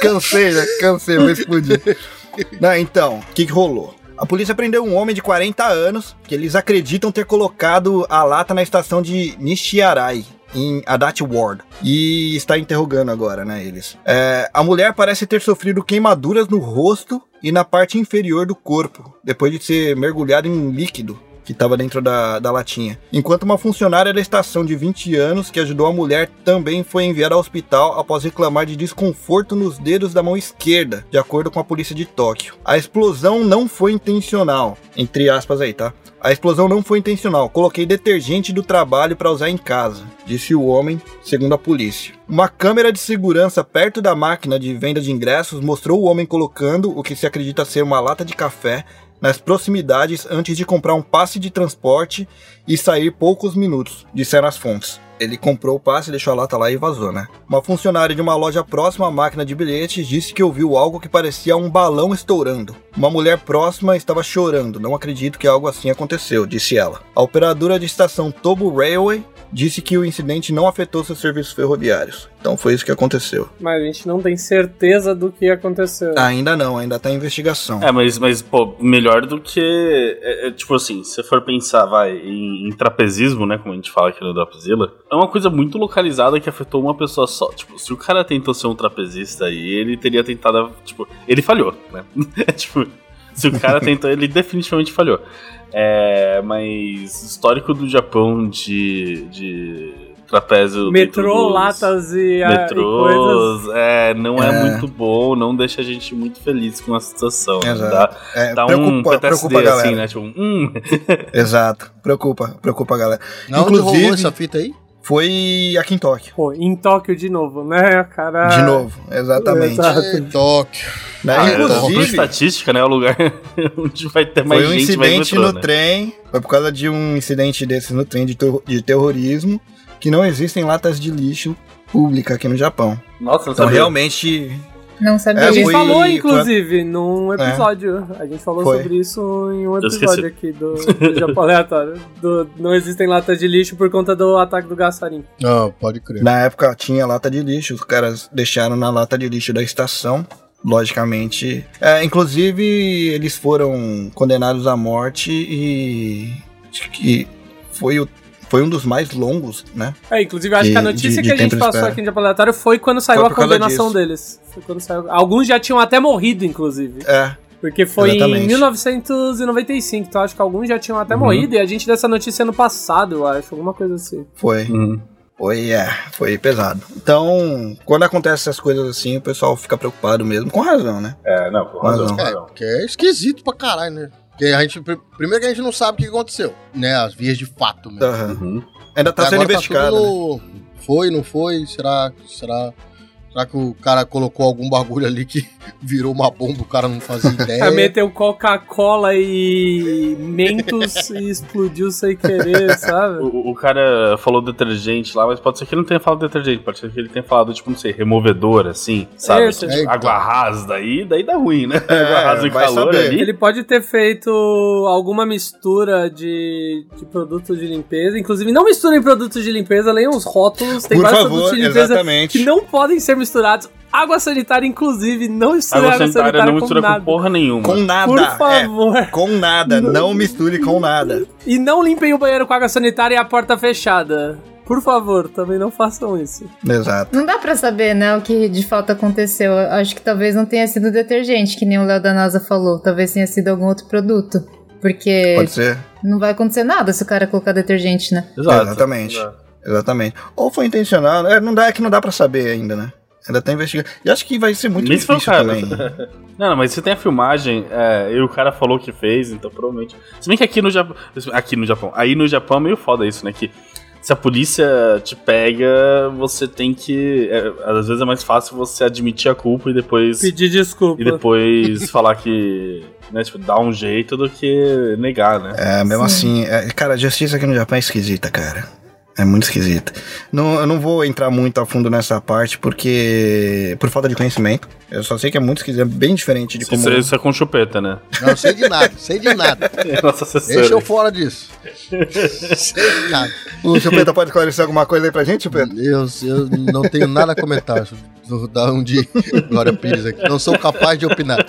Cansei, né? Cansei, vou explodir. Não, então, o que, que rolou? A polícia prendeu um homem de 40 anos que eles acreditam ter colocado a lata na estação de Nishiarai, em Adachi Ward. E está interrogando agora, né, eles. É, a mulher parece ter sofrido queimaduras no rosto e na parte inferior do corpo, depois de ser mergulhada em líquido que estava dentro da, da latinha. Enquanto uma funcionária da estação de 20 anos que ajudou a mulher também foi enviada ao hospital após reclamar de desconforto nos dedos da mão esquerda, de acordo com a polícia de Tóquio. A explosão não foi intencional, entre aspas aí, tá? A explosão não foi intencional. Coloquei detergente do trabalho para usar em casa, disse o homem, segundo a polícia. Uma câmera de segurança perto da máquina de venda de ingressos mostrou o homem colocando o que se acredita ser uma lata de café nas proximidades antes de comprar um passe de transporte e sair poucos minutos, disseram as fontes. Ele comprou o passe, deixou a lata lá e vazou, né? Uma funcionária de uma loja próxima à máquina de bilhetes disse que ouviu algo que parecia um balão estourando. Uma mulher próxima estava chorando. Não acredito que algo assim aconteceu, disse ela. A operadora de estação Tobo Railway disse que o incidente não afetou seus serviços ferroviários. Então foi isso que aconteceu. Mas a gente não tem certeza do que aconteceu. Ainda não, ainda tá em investigação. É, mas, mas pô, melhor do que. É, é, tipo assim, se for pensar, vai, em, em, trapezismo, né? Como a gente fala aqui no Dropzilla, é uma coisa muito localizada que afetou uma pessoa só. Tipo, se o cara tentou ser um trapezista aí, ele teria tentado. Tipo, ele falhou, né? tipo, se o cara tentou, ele definitivamente falhou. É, mas histórico do Japão de, de trapézio. Metrô, latas e, metrôs, e coisas. É, não é. é. muito bom, não deixa a gente muito feliz com a situação. Exato. Dá, é, dá preocupa, um PTSD, preocupa a galera. assim, né? Tipo, hum. Exato, preocupa, preocupa a galera. Não, Inclusive, rolou essa fita aí? Foi aqui em Tóquio. Pô, em Tóquio de novo, né, cara? De novo, exatamente. Exato. Em Tóquio. Né? Ah, Inclusive, estatística, né? É o lugar onde vai ter mais gente. Foi um incidente metrô, no né? trem. Foi por causa de um incidente desses no trem de, ter de terrorismo que não existem latas de lixo pública aqui no Japão. Nossa, não então sabia. realmente Não sabia. A gente foi- falou, inclusive, num episódio. A gente falou Foi. sobre isso em um episódio aqui do, do Japão Aleatório. Do, não existem latas de lixo por conta do ataque do Gassarim. Não, pode crer. Na época tinha lata de lixo, os caras deixaram na lata de lixo da estação. Logicamente. É, inclusive, eles foram condenados à morte e. acho que foi, o, foi um dos mais longos, né? É, inclusive, eu acho De- que a notícia de- de que a gente passou espera. aqui no Japão foi quando saiu Foi a condenação deles. Foi quando saiu. Alguns já tinham até morrido, inclusive. É, Porque foi Exatamente. em 1995, então acho que alguns já tinham até Uhum. morrido e a gente deu essa notícia ano passado, eu acho, alguma coisa assim. foi. Uhum. Foi, é, foi pesado. Então, quando acontece essas coisas assim, o pessoal fica preocupado mesmo, com razão, né? É, não, com Mas razão. com É, razão. porque é esquisito pra caralho, né? Porque a gente, pr- primeiro que a gente não sabe o que aconteceu, né? As vias de fato mesmo. Uhum. Ainda tá Até sendo investigado. né? tudo no- Foi, não foi? Será, será, será que o cara colocou algum bagulho ali que virou uma bomba, o cara não fazia ideia? Meteu Coca-Cola e Mentos e explodiu sem querer, sabe? O, o cara falou detergente lá, mas pode ser que ele não tenha falado detergente, pode ser que ele tenha falado, tipo, não sei, removedor, assim, sabe? Esse. Tipo, água rasa, daí, daí dá ruim, né? É, água rasa e calor saber. ali. Ele pode ter feito alguma mistura de, de produtos de limpeza. Inclusive, não misturem produtos de limpeza, leiam os rótulos. Tem Por vários favor, produtos de limpeza exatamente. que não podem ser misturados. Água sanitária, inclusive, não misture Água água, sanitária não com mistura com nada. porra nenhuma. Com nada. Por é, favor. com nada. Não misture com nada. E não limpem o banheiro com água sanitária e a porta fechada. Por favor, também não façam isso. Exato. Não dá pra saber, né, o que de fato aconteceu. Eu Acho que talvez não tenha sido detergente, que nem o Léo da NASA falou. Talvez tenha sido algum outro produto. Porque Pode ser. não vai acontecer nada se o cara colocar detergente, né? Exato. Exatamente. Exato. Exatamente. Ou foi intencional. É, não dá, é que não dá pra saber ainda, né? Ainda tá investigando. E acho que vai ser muito difícil cara. também. Não, não, mas você tem a filmagem, é, e o cara falou que fez, então provavelmente. Se bem que aqui no Japão. Aqui no Japão. Aí no Japão é meio foda isso, né? Que se a polícia te pega, você tem que. é, às vezes é mais fácil você admitir a culpa e depois. Pedir desculpa. E depois falar que. Né, tipo, dar um jeito do que negar, né? É, mesmo Sim. assim. é, cara, a justiça aqui no Japão é esquisita, cara. É muito esquisita. Não, eu não vou entrar muito a fundo nessa parte porque. por falta de conhecimento. Eu só sei que é muito esquisito, é bem diferente de como. Isso, isso é com chupeta, né? Não sei de nada, sei de nada. Nossa assessora. Deixa eu fora disso. sei de nada. O Chupeta pode esclarecer alguma coisa aí pra gente, Chupeta? Eu, eu não tenho nada a comentar do- da um de Glória Pires aqui. Não sou capaz de opinar.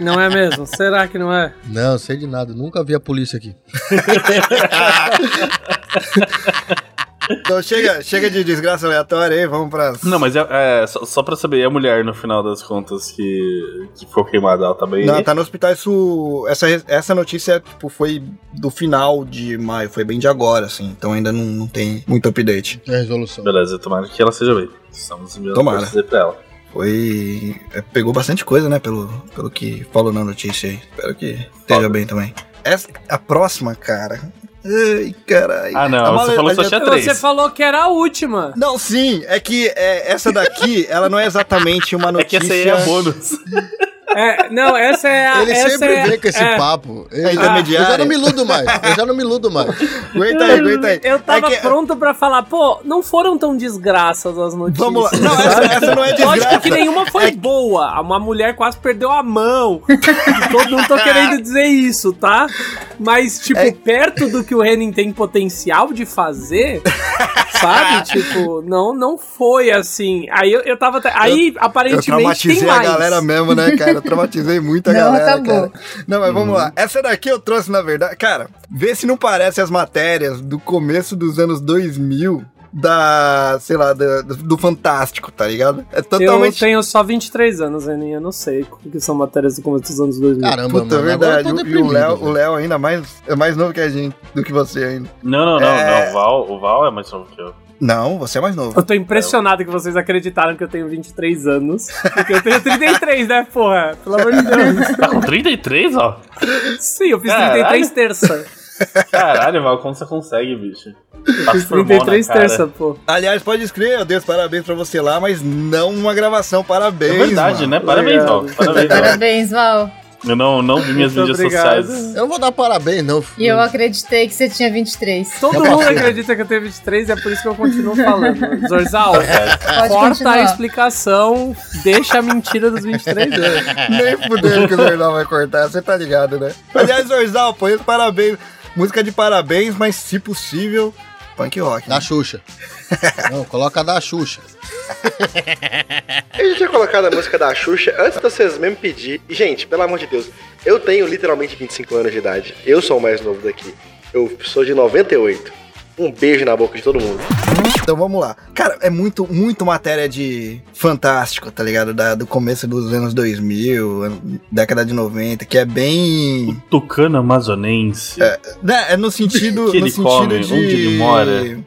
Não é mesmo? Será que não é? Não, sei de nada. Nunca vi a polícia aqui. Então chega, chega de desgraça aleatória aí, vamos pra. Não, mas é, é, só, só pra saber, e a mulher, no final das contas, que, que ficou queimada, ela tá bem. Não, tá no hospital. Isso, essa, essa notícia tipo, foi do final de maio, foi bem de agora, assim. Então ainda não, não tem muito update. É a resolução. Beleza, tomara que ela seja bem. Estamos enviando aí pra ela. Foi. é, pegou bastante coisa, né? Pelo, pelo que falou na notícia aí. Espero que esteja Foda. bem também. Essa, a próxima, cara. Ai, caralho. Ah, não, A você falou só tinha três. Você falou que era a última. Não, sim, é que é, essa daqui, ela não é exatamente uma É notícia. que essa aí é bônus. É, não, essa é a. Ele essa sempre é, vem com esse é. papo. Ele- É intermediária. Eu já não me iludo mais. Eu já não me iludo mais. Aguenta aí, aguenta aí. Eu tava É que- pronto pra falar, pô, não foram tão desgraças as notícias. Vamos lá. Não, essa, essa não é Lógico desgraça. que nenhuma foi boa. Uma mulher quase perdeu a mão. Todo, não tô querendo dizer isso, tá? Mas, tipo, É- perto do que o Renin tem potencial de fazer, sabe? Tipo, não, não foi assim. Aí eu, eu tava. Aí, Eu aparentemente, tem traumatizei a mais. galera mesmo, né, cara? Eu traumatizei muita Não, galera, acabou. cara. Não, mas vamos lá. Essa daqui eu trouxe, na verdade. Cara, vê se não parece as matérias do começo dos anos 2000 da, sei lá, da- do Fantástico, tá ligado? É Eu totalmente... tenho só 23 anos, Renin. Eu não sei o que são matérias do começo dos anos 2000. Caramba, Puta, é mano. Agora eu verdade. tô E o. Léo, o. Léo ainda mais, é mais novo que a gente, do que você ainda. Não, não, não, É. não. O Val, o Val é mais novo que eu. Não, você é mais novo. Eu tô impressionado que vocês acreditaram que eu tenho 23 anos. Porque eu tenho 33, né, porra? Pelo amor de Deus. Tá com 33, ó? Sim, eu fiz Caralho. 33 terça. Caralho, Val, como você consegue, bicho? Tá Fiz formol na 33 cara. terça, pô. Aliás, pode escrever, eu dei os parabéns pra você lá, mas não uma gravação. Parabéns, É verdade, mano. né? Parabéns, Val. Parabéns, Val. Parabéns, Val. Eu não, não vi minhas Muito mídias obrigado. sociais. Eu não vou dar parabéns, não. E eu acreditei que você tinha 23. Todo mundo acredita que eu tenho 23 e é por isso que eu continuo falando. Zorzal, Pode corta continuar. a explicação, deixa a mentira dos 23 anos. Nem fudendo que o Zorzal vai cortar, você tá ligado, né? Aliás, Zorzal, pô, esse parabéns. Música de parabéns, mas se possível, punk rock. Da Né? Xuxa. Não, coloca a da Xuxa. A gente tinha colocado a música da Xuxa antes de vocês mesmo pedir. E, gente, pelo amor de Deus, eu tenho literalmente 25 anos de idade. Eu sou o mais novo daqui. Eu sou de 98. Um beijo na boca de todo mundo. Então vamos lá. Cara, é muito, muito matéria de fantástico, tá ligado? Da- do começo dos anos 2000, an- década de 90, que é bem. Tucano amazonense. Né, é no sentido. que no ele sentido come? de. Onde ele mora?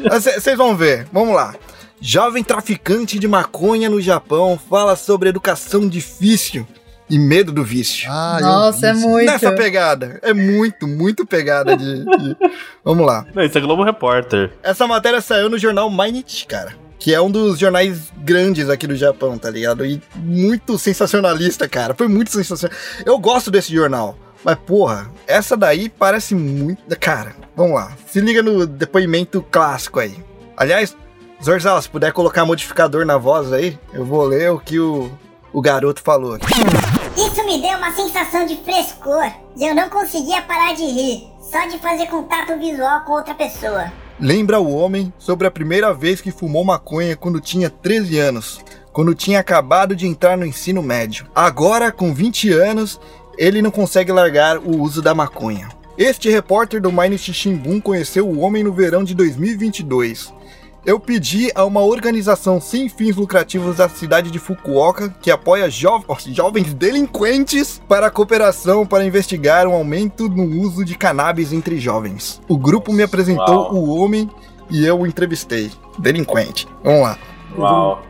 Vocês vão ver, vamos lá. Jovem traficante de maconha no Japão fala sobre educação difícil e medo do vício. Ah, Nossa, é muito. Nessa pegada. É muito, muito pegada de. de- Vamos lá. Não, isso é Globo Repórter. Essa matéria saiu no jornal Mainichi, cara. Que é um dos jornais grandes aqui do Japão, tá ligado? E muito sensacionalista, cara. Foi muito sensacional. Eu gosto desse jornal. Mas, porra, essa daí parece muito. Cara, vamos lá. Se liga no depoimento clássico aí. Aliás, Zorzal, se puder colocar modificador na voz aí, eu vou ler o que o, o garoto falou aqui. Isso me deu uma sensação de frescor e eu não conseguia parar de rir, só de fazer contato visual com outra pessoa. Lembra o homem sobre a primeira vez que fumou maconha quando tinha 13 anos, quando tinha acabado de entrar no ensino médio. Agora, com 20 anos, ele não consegue largar o uso da maconha. Este repórter do Mainichi Shimbun conheceu o homem no verão de 2022. Eu pedi a uma organização sem fins lucrativos da cidade de Fukuoka, que apoia jo- jovens delinquentes, para a cooperação para investigar um aumento no uso de cannabis entre jovens. O grupo me apresentou Uau. o homem e eu o entrevistei. Delinquente. Vamos lá. Uau.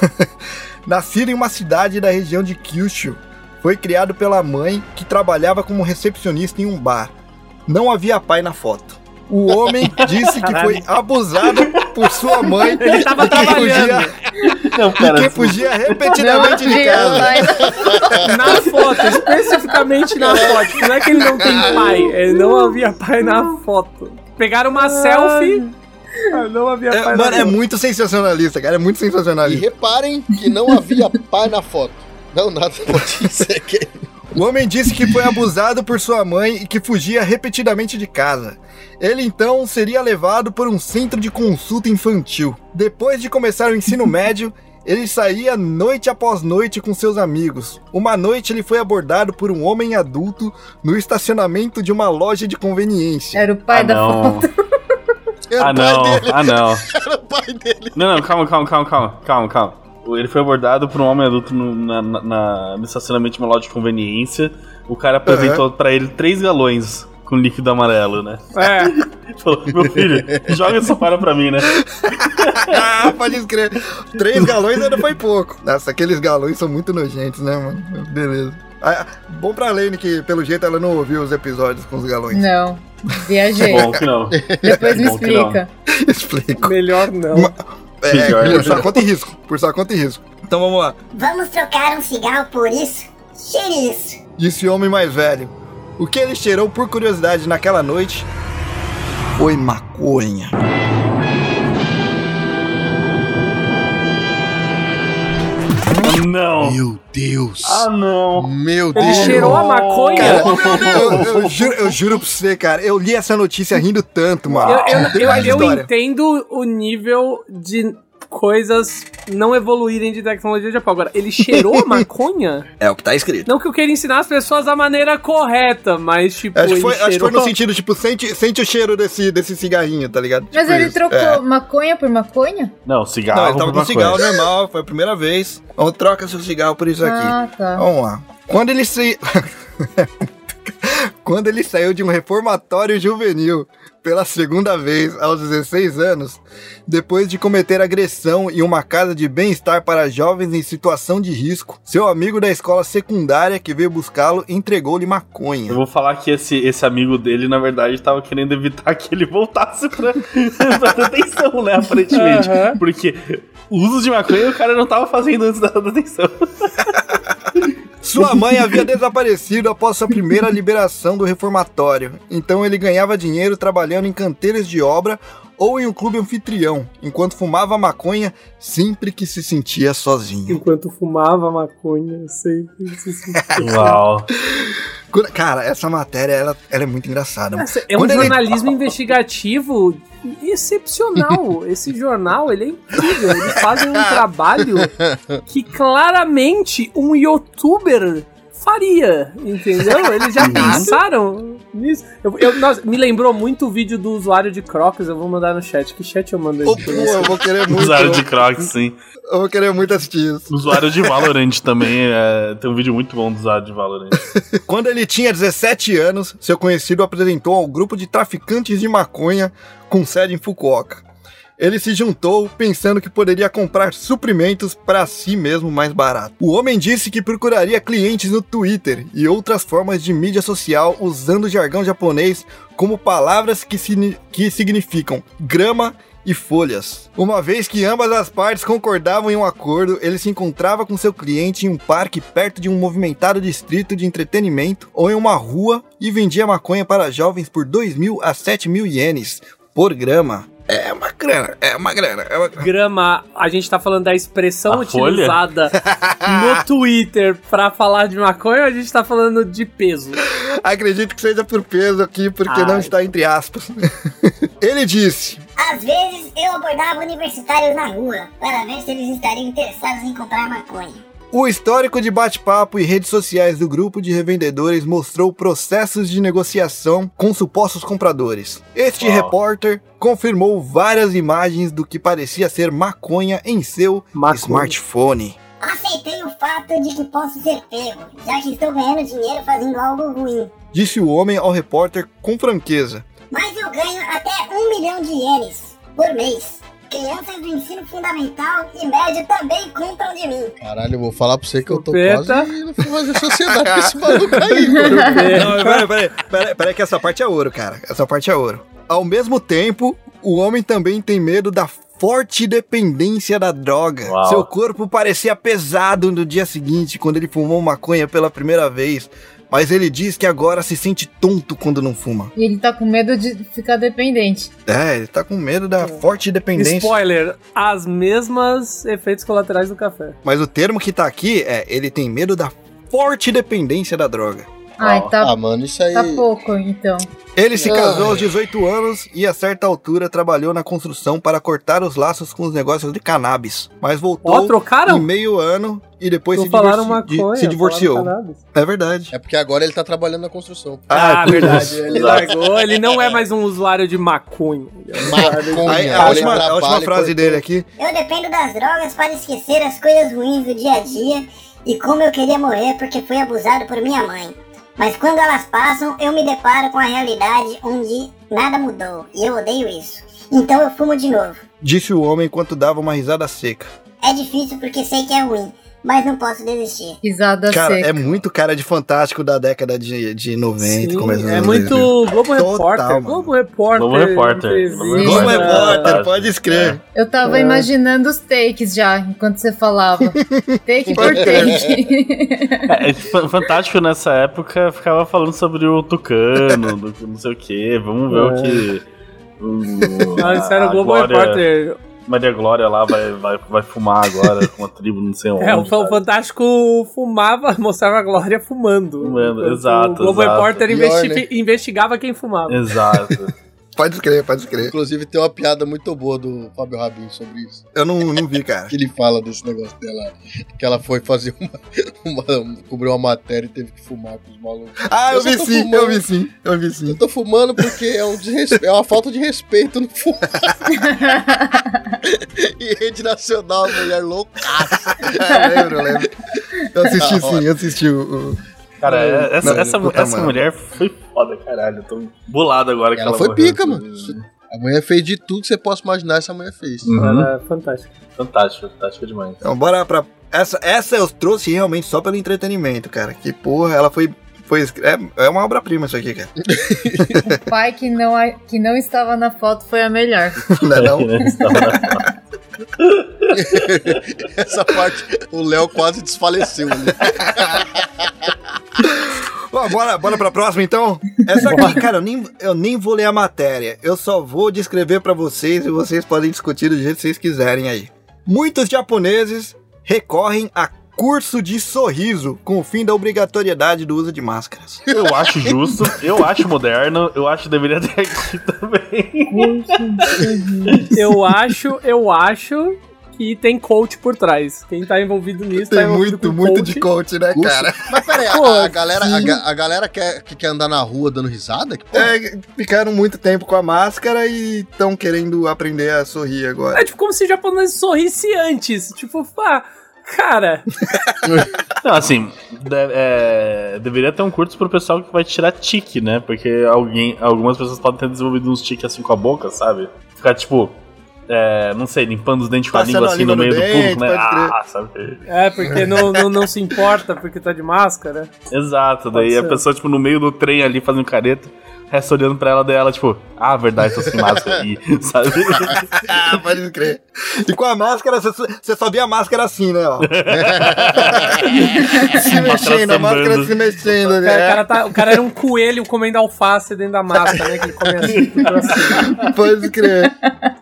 Nascido em uma cidade da região de Kyushu, foi criado pela mãe que trabalhava como recepcionista em um bar. Não havia pai na foto. O homem disse que foi abusado por sua mãe Ele tava e que fugia, trabalhando. Não, e cara, que fugia Não repetidamente de havia casa. Na foto, especificamente na foto. Não é que ele não tem pai, ele não havia pai na foto. Pegaram uma selfie, ah, não havia É, pai mano, na é foto. muito sensacionalista, cara. É muito E sensacionalista. reparem que não havia pai na foto. Não, nada pode dizer que O homem disse que foi abusado por sua mãe e que fugia repetidamente de casa. Ele então seria levado por um centro de consulta infantil. Depois de começar o ensino médio, ele saía noite após noite com seus amigos. Uma noite ele foi abordado por um homem adulto no estacionamento de uma loja de conveniência. Era o pai ah, da foto. não. era Ah, não. dele. Ah, não. Era o pai dele. Não, não, calma, calma, calma, calma, calma, calma. Ele foi abordado por um homem adulto no, na- na- no estacionamento de uma loja de conveniência. O cara apresentou pra ele três galões com líquido amarelo, né? É, Falou, meu filho, joga essa para pra mim, né? ah, pode escrever. Três galões ainda foi pouco. Nossa, aqueles galões são muito nojentos, né, mano? Beleza. Ah, bom pra Lane que, pelo jeito, ela não ouviu os episódios com os galões. Não, viajei. Bom que não. Depois me Bom explica. Explico. Melhor não. Ma- É, Melhor. por sua conta e risco. Por sua conta e risco. Então vamos lá. Vamos trocar um cigarro por isso? Cheire isso. Disse o homem mais velho. O que ele cheirou por curiosidade naquela noite foi maconha. Não. Meu Deus. Ah, não. Meu Ele Deus. cheirou a maconha? Cara, eu, eu juro, eu juro pra você, cara. Eu li essa notícia rindo tanto, mano. Eu, eu, eu- entendo o nível de coisas não evoluírem de tecnologia de Japão. Agora, ele cheirou a maconha? É o que tá escrito. Não que eu queira ensinar as pessoas da maneira correta, mas tipo, Acho que, ele foi, acho que cheirou... foi no sentido, tipo, sente, sente o cheiro desse, desse cigarrinho, tá ligado? Mas Tipo ele isso. trocou É. maconha por maconha? Não, cigarro. Não, ele tava por com cigarro normal, foi a primeira vez. Então troca seu cigarro por isso aqui. Ah, tá. Vamos lá. Quando ele se. Quando ele saiu de um reformatório juvenil pela segunda vez aos 16 anos, depois de cometer agressão em uma casa de bem-estar para jovens em situação de risco, seu amigo da escola secundária que veio buscá-lo entregou-lhe Eu maconha. vou falar que esse, esse amigo dele, na verdade, tava querendo evitar que ele voltasse pra, pra detenção, né? Aparentemente. Aham. Porque o uso de maconha o cara não tava fazendo antes da detenção. Sua mãe havia desaparecido após sua primeira liberação do reformatório, então ele ganhava dinheiro trabalhando em canteiros de obra ou em um clube anfitrião, enquanto fumava maconha sempre que se sentia sozinho. Enquanto fumava maconha, sempre se sentia. Uau. Cara, essa matéria ela, ela é muito engraçada. Essa- É um Quando ele- jornalismo investigativo excepcional. Esse jornal, ele é incrível. Eles fazem um trabalho que claramente um youtuber faria, entendeu? Eles já pensaram nisso. Eu, eu- nossa, me lembrou muito o vídeo do usuário de Crocs, eu vou mandar no chat. Que chat eu mando aí? pô, eu vou querer muito. Usuário de Crocs, sim. Eu vou querer muito assistir isso. Usuário de Valorant também. é, tem um vídeo muito bom do usuário de Valorant. Quando ele tinha 17 anos, seu conhecido apresentou ao grupo de traficantes de maconha com sede em Fukuoka. Ele se juntou pensando que poderia comprar suprimentos para si mesmo mais barato. O homem disse que procuraria clientes no Twitter e outras formas de mídia social usando jargão japonês como palavras que, que significam grama e folhas. Uma vez que ambas as partes concordavam em um acordo, ele se encontrava com seu cliente em um parque perto de um movimentado distrito de entretenimento ou em uma rua e vendia maconha para jovens por 2 mil a 7 mil ienes por grama. É uma grana, é uma grana, é uma grana. Grama, a gente tá falando da expressão A utilizada no Twitter pra falar de maconha ou a gente tá falando de peso? Acredito que seja por peso aqui, porque Ai. não está entre aspas. ele disse: Às vezes eu abordava universitários na rua para ver se eles estariam interessados em comprar maconha. O histórico de bate-papo e redes sociais do grupo de revendedores mostrou processos de negociação com supostos compradores. Este Uau. repórter confirmou várias imagens do que parecia ser maconha em seu Maconha. smartphone. Aceitei o fato de que posso ser pego, já que estou ganhando dinheiro fazendo algo ruim. Disse o homem ao repórter com franqueza. Mas eu ganho até um milhão de ienes por mês. Crianças do ensino fundamental e médio também compram de mim. Caralho, eu vou falar pra você que eu tô Chupeta. quase indo fazer sociedade com esse maluco aí, mano. Não, peraí, peraí, peraí, peraí que essa parte é ouro, cara. Essa parte é ouro. Ao mesmo tempo, o homem também tem medo da forte dependência da droga. Uau. Seu corpo parecia pesado no dia seguinte, quando ele fumou maconha pela primeira vez. Mas ele diz que agora se sente tonto quando não fuma. E ele tá com medo de ficar dependente. É, ele tá com medo da forte dependência. Spoiler, as mesmas efeitos colaterais do café. Mas o termo que tá aqui é ele tem medo da forte dependência da droga. Ai, tá, Ah, mano, isso aí. tá pouco, então. Ele se Ai. casou aos 18 anos e a certa altura trabalhou na construção para cortar os laços com os negócios de cannabis. Mas voltou Ó, trocaram? em meio ano e depois Não se, falaram divorci- maconha, de- se divorciou. É verdade. É porque agora ele tá trabalhando na construção. Ah, tudo verdade. isso. Ele largou, ele não é mais um usuário de maconha. É um Maconha. Aí, a, última, a última frase dele aqui. Eu dependo das drogas para esquecer as coisas ruins do dia a dia e como eu queria morrer porque fui abusado por minha mãe. Mas quando elas passam, eu me deparo com a realidade onde nada mudou e eu odeio isso. Então eu fumo de novo. Disse o homem enquanto dava uma risada seca. É difícil porque sei que é ruim, mas não posso desistir. Risada Cara, seca. é muito cara de fantástico da década de, de 90, Sim, começando é muito 2000. Globo Repórter. Globo Repórter. Globo Repórter. Globo Globo Repórter. Pode escrever. Eu tava É. imaginando os takes já, enquanto você falava. Take por take. É, é, fa- fantástico nessa época ficava falando sobre o Tucano, do não sei o que. Vamos ver o que. o- Não, isso era o Globo Glória- Repórter. Maria Glória lá vai, vai, vai fumar agora com uma tribo não sei onde. É, o sabe? Fantástico fumava, mostrava a Glória fumando. Fumando, exato, O Globo exato. Repórter Pior, investi- né? investigava quem fumava. Exato. Pode escrever, pode escrever. Inclusive tem uma piada muito boa do Fábio Rabin sobre isso. Eu não, não vi, cara. Que ele fala desse negócio dela. Que ela foi fazer uma. uma cobriu uma matéria e teve que fumar com os malucos. Ah, eu, Eu vi sim, fumando. eu vi sim, eu vi sim. Eu tô fumando porque é, um desrespe... é uma falta de respeito no fumar. e rede nacional, mulher loucaça. eu lembro, eu lembro. Eu assisti hora. sim, eu assisti o. o- Cara, é- essa, Não, essa, puta, essa mulher foi foda, caralho. Eu tô bolado agora que Ela ela foi morreu. pica, mano. A mulher fez de tudo que você possa imaginar, essa mulher fez. Uhum. Era fantástico. Fantástico, fantástico demais. Então, bora pra. Essa, essa eu trouxe realmente só pelo entretenimento, cara. Que porra, ela foi. foi é, é uma obra-prima isso aqui, cara. O pai que não, que não estava na foto foi a melhor. Não é não? Estava na- Essa parte, o Léo quase desfaleceu. Né? Bom, bora, bora pra próxima então? Essa aqui, cara, eu nem, eu nem vou ler a matéria. Eu só vou descrever pra vocês e vocês podem discutir do jeito que vocês quiserem aí. Muitos japoneses recorrem a curso de sorriso com o fim da obrigatoriedade do uso de máscaras. Eu acho justo, eu acho moderno, eu acho que deveria ter aqui também. Eu acho, eu acho que tem coach por trás. Quem tá envolvido nisso tá Tem envolvido muito, com muito coach. de coach, né, Curso? cara? Mas peraí, a, a galera, a, a galera quer, que quer andar na rua dando risada? Que? É, ficaram muito tempo com a máscara e estão querendo aprender a sorrir agora. É tipo como se o japonês sorrisse antes. Tipo, pá, cara. Não, assim, de- é, deveria ter um curso pro pessoal que vai tirar tique, né? Porque alguém, algumas pessoas podem ter desenvolvido uns tiques assim com a boca, sabe? Ficar tipo, é, não sei, limpando os dentes com a Passando língua a assim língua no meio do público, né? Ah, sabe? É, porque não, não, não se importa porque tá de máscara. Exato, Pode daí a ser. pessoa, tipo, no meio do trem ali fazendo careta, resta olhando pra ela dela, tipo, ah, verdade, tô sem máscara aí, sabe? Ah, pode crer. E com a máscara, você, você só via a máscara assim, né? Ó. se mexendo, a máscara se mexendo. O Né? cara, o cara tá- o cara era um coelho comendo alface dentro da máscara, né? Que ele come assim, cima. Pode crer.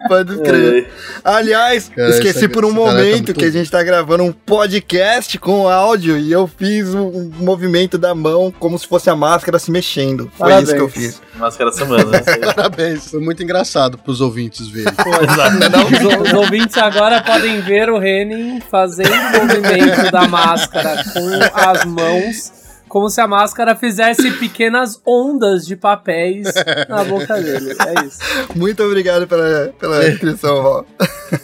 Pode crer. Aliás, Cara, esqueci essa- por um tá momento muito- que a gente tá gravando um podcast com áudio e eu fiz um, movimento da mão como se fosse a máscara se mexendo. Foi Parabéns. isso que eu fiz. Máscara semana, né? Parabéns, foi muito engraçado pros ouvintes verem. Os, os ouvintes agora podem ver o Renin fazendo o movimento da máscara com as mãos, como se a máscara fizesse pequenas ondas de papéis na boca dele. É isso. Muito obrigado pela, pela Val.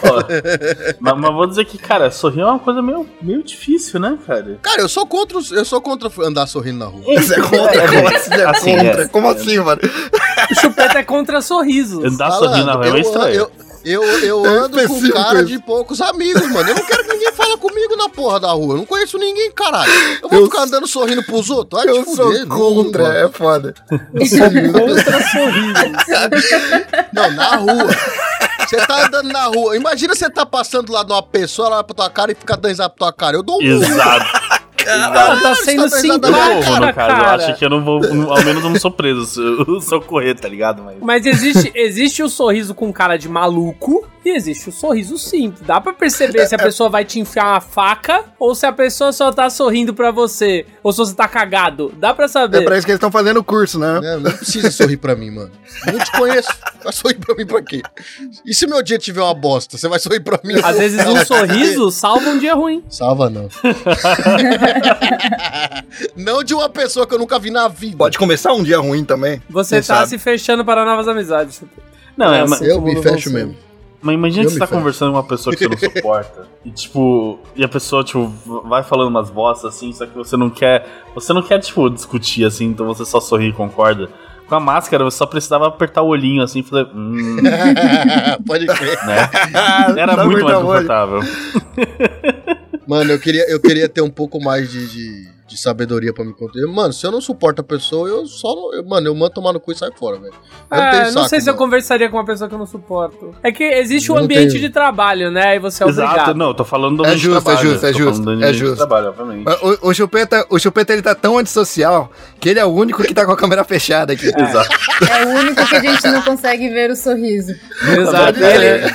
Ó, mas, mas vou dizer que, cara, sorrir é uma coisa meio, meio difícil, né, cara? Cara, eu sou contra, eu sou contra andar sorrindo na rua. Você é contra? Como assim, é Assim, contra? é. Como assim, mano? O chupeta é contra sorrisos. Andar sorrindo na rua é meio eu, estranho. Eu, eu, eu É ando com específico cara isso. de poucos amigos, mano. Eu não quero que ninguém fale comigo na porra da rua. Eu não conheço ninguém, caralho. Eu vou Eu ficar andando sorrindo pros outros? Vai Eu te sou fuder. contra, mano. é foda. Contra sorrisos. Não, na rua. Você tá andando na rua. Imagina você tá passando lá de uma pessoa, ela olha pra tua cara e fica dando risada pra tua cara. Eu dou um murro. Exato. Ela tá sendo tá Eu dando não simpática, caso. Eu cara. acho que eu não vou. Ao menos eu não sou preso se eu, se eu correr, tá ligado? Mas. Mas existe, existe o sorriso com cara de maluco e existe o sorriso simples. Dá pra perceber se a pessoa vai te enfiar uma faca ou se a pessoa só tá sorrindo pra você. Ou se você tá cagado. Dá pra É saber. pra isso que eles estão fazendo o curso, né? Não, não precisa sorrir pra mim, mano. Eu não te conheço. Vai sorrir pra mim pra quê? E se meu dia tiver uma bosta, você vai sorrir pra mim? Às vezes um sorriso salva um dia ruim. Salva não. não de uma pessoa que eu nunca vi na vida. Pode começar um dia ruim também. Você Quem tá sabe? se fechando para novas amizades. Não, é, É, mas, assim. Eu me fecho mesmo. Mas imagina que você tá fecho. conversando com uma pessoa que você não suporta. e tipo. E a pessoa, tipo, vai falando umas bostas assim, só que você não quer. Você não quer, tipo, discutir assim, então você só sorri e concorda. Com a máscara, você só precisava apertar o olhinho assim e fazer. Hum, Pode crer. né? Era muito mais confortável. Mano, eu queria, eu queria ter um pouco mais de, de, de sabedoria pra me contar. Mano, se eu não suporto a pessoa, eu só. eu- mano, eu mando tomar no cu e saio fora, velho. Eu É, tenho não saco, sei se eu conversaria com uma pessoa que eu não suporto. É que existe não ambiente tenho. de trabalho, né? Aí você é Exato, obrigado. não, eu tô falando do É ambiente de justo, é trabalho, justo, é justo, é de justo. trabalho, obviamente. O, o Chupeta, o Chupeta ele tá tão antissocial que ele é o único que tá com a câmera fechada aqui. Exato. É o único que a gente não consegue ver o sorriso. Exato. É. Ele,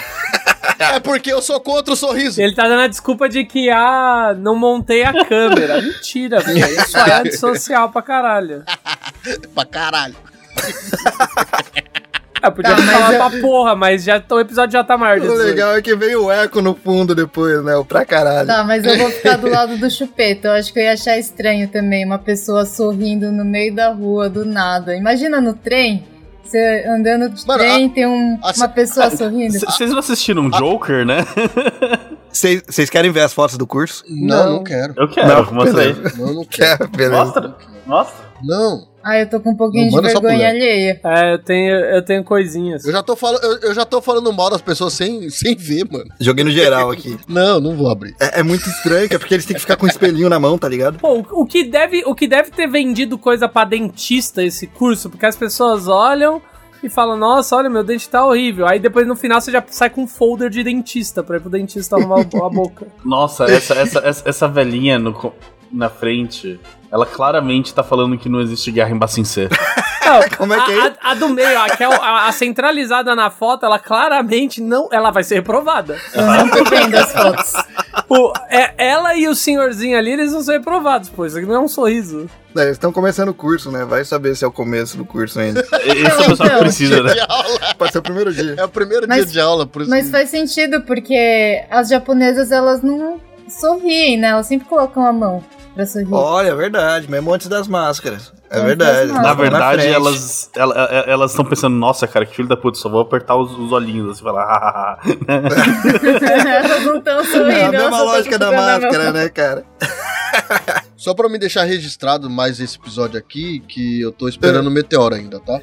É porque eu sou contra o sorriso. ele tá dando a desculpa de que, ah, não montei a câmera. Mentira, velho. Isso é antissocial pra caralho. Pra caralho. É, podia mas falar eu- pra porra, mas já, o episódio já tá maior de O 18. legal é que veio o eco no fundo depois, né? O pra caralho. Tá, mas eu vou ficar do lado do chupeta. Eu acho que eu ia achar estranho também uma pessoa sorrindo no meio da rua do nada. Imagina no trem, você andando de Mano, trem, tem um- a- uma pessoa sorrindo. C- Vocês não assistiram Joker, né? Vocês querem ver as fotos do curso? Não, Não. não quero. Eu quero, Não, mostra aí. Não, eu não quero. Quer, beleza. Mostra, mostra. Não. Ah, eu tô com um pouquinho Não de vergonha alheia. É, eu tenho, eu tenho coisinhas. Eu já tô falando, eu, eu já tô falando mal das pessoas sem, sem ver, mano. Joguei no geral aqui. Não, não vou abrir. É, é muito estranho, que é porque eles têm que ficar com um espelhinho na mão, tá ligado? Pô, o- o que, deve, o que deve ter vendido coisa pra dentista esse curso, porque as pessoas olham e falam, nossa, olha, meu dente tá horrível. Aí depois no final você já sai com um folder de dentista pra ir pro dentista arrumar a boca. Nossa, essa, essa, essa, essa velhinha no na frente, ela claramente tá falando que não existe guerra em Bacincê. Não, Como é que é a, a- a do meio, a, que é a- a centralizada na foto, ela claramente não. Ela vai ser reprovada. Eu não tô vendo as fotos. O- é, ela e o senhorzinho ali, eles vão ser reprovados, pô. Isso aqui não é um sorriso. É, eles estão começando o curso, né? Vai saber se é o começo do curso ainda. Esse é o pessoal que Então. precisa, né? Pode ser o primeiro dia. É o primeiro Mas- dia de aula, por isso Mas que- faz sentido, porque as japonesas, elas não sorriem, né? Elas sempre colocam a mão pra sorrir. Olha, é verdade, mesmo antes das máscaras. É Antes verdade. Na verdade, frente. elas ela- ela- elas estão pensando, nossa, cara, que filho da puta, só vou apertar os, os olhinhos assim, falar, hahaha. elas não estão É a mesma lógica da a máscara, né, cara? Só pra me deixar registrado mais esse episódio aqui, que eu tô esperando o meteoro ainda, tá?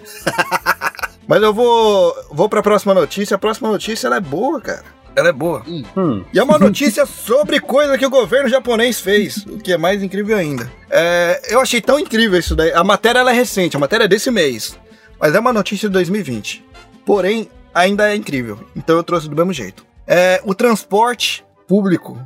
Mas eu vou, vou pra próxima notícia. A próxima notícia ela é boa, cara. Ela é boa. Hum. E é uma notícia sobre coisa que o governo japonês fez, o que é mais incrível ainda. É, eu achei tão incrível isso daí. A matéria ela é recente, a matéria é desse mês. Mas é uma notícia de 2020. Porém, ainda é incrível. Então eu trouxe do mesmo jeito. É, o transporte público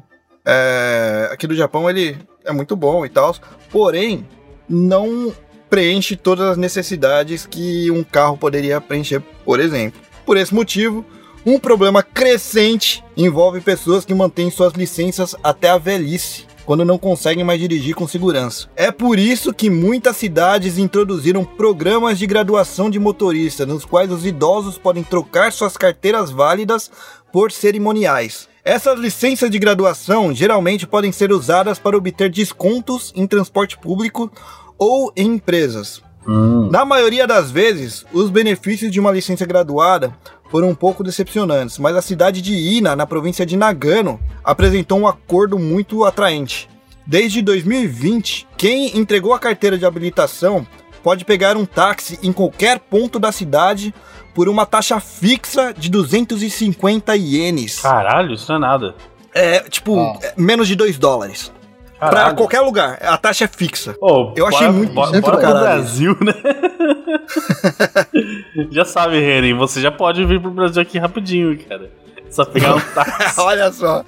é, aqui do Japão ele é muito bom e tal. Porém, não preenche todas as necessidades que um carro poderia preencher, por exemplo. Por esse motivo, um problema crescente envolve pessoas que mantêm suas licenças até a velhice, quando não conseguem mais dirigir com segurança. É por isso que muitas cidades introduziram programas de graduação de motorista, nos quais os idosos podem trocar suas carteiras válidas por cerimoniais. Essas licenças de graduação geralmente podem ser usadas para obter descontos em transporte público ou em empresas. Hum. Na maioria das vezes, os benefícios de uma licença graduada foram um pouco decepcionantes, mas a cidade de Ina, na província de Nagano, apresentou um acordo muito atraente. Desde 2020, quem entregou a carteira de habilitação pode pegar um táxi em qualquer ponto da cidade por uma taxa fixa de 250 ienes. Caralho, isso não é nada. É, tipo, Ah. é menos de 2 dólares. Pra Caralho. qualquer lugar. A taxa é fixa. Ô, Eu achei bora- muito- bora, muito bora do pro caralho. Brasil, né? já sabe, Renan, você já pode vir pro Brasil aqui rapidinho, cara. Só pegar um táxi. Olha só.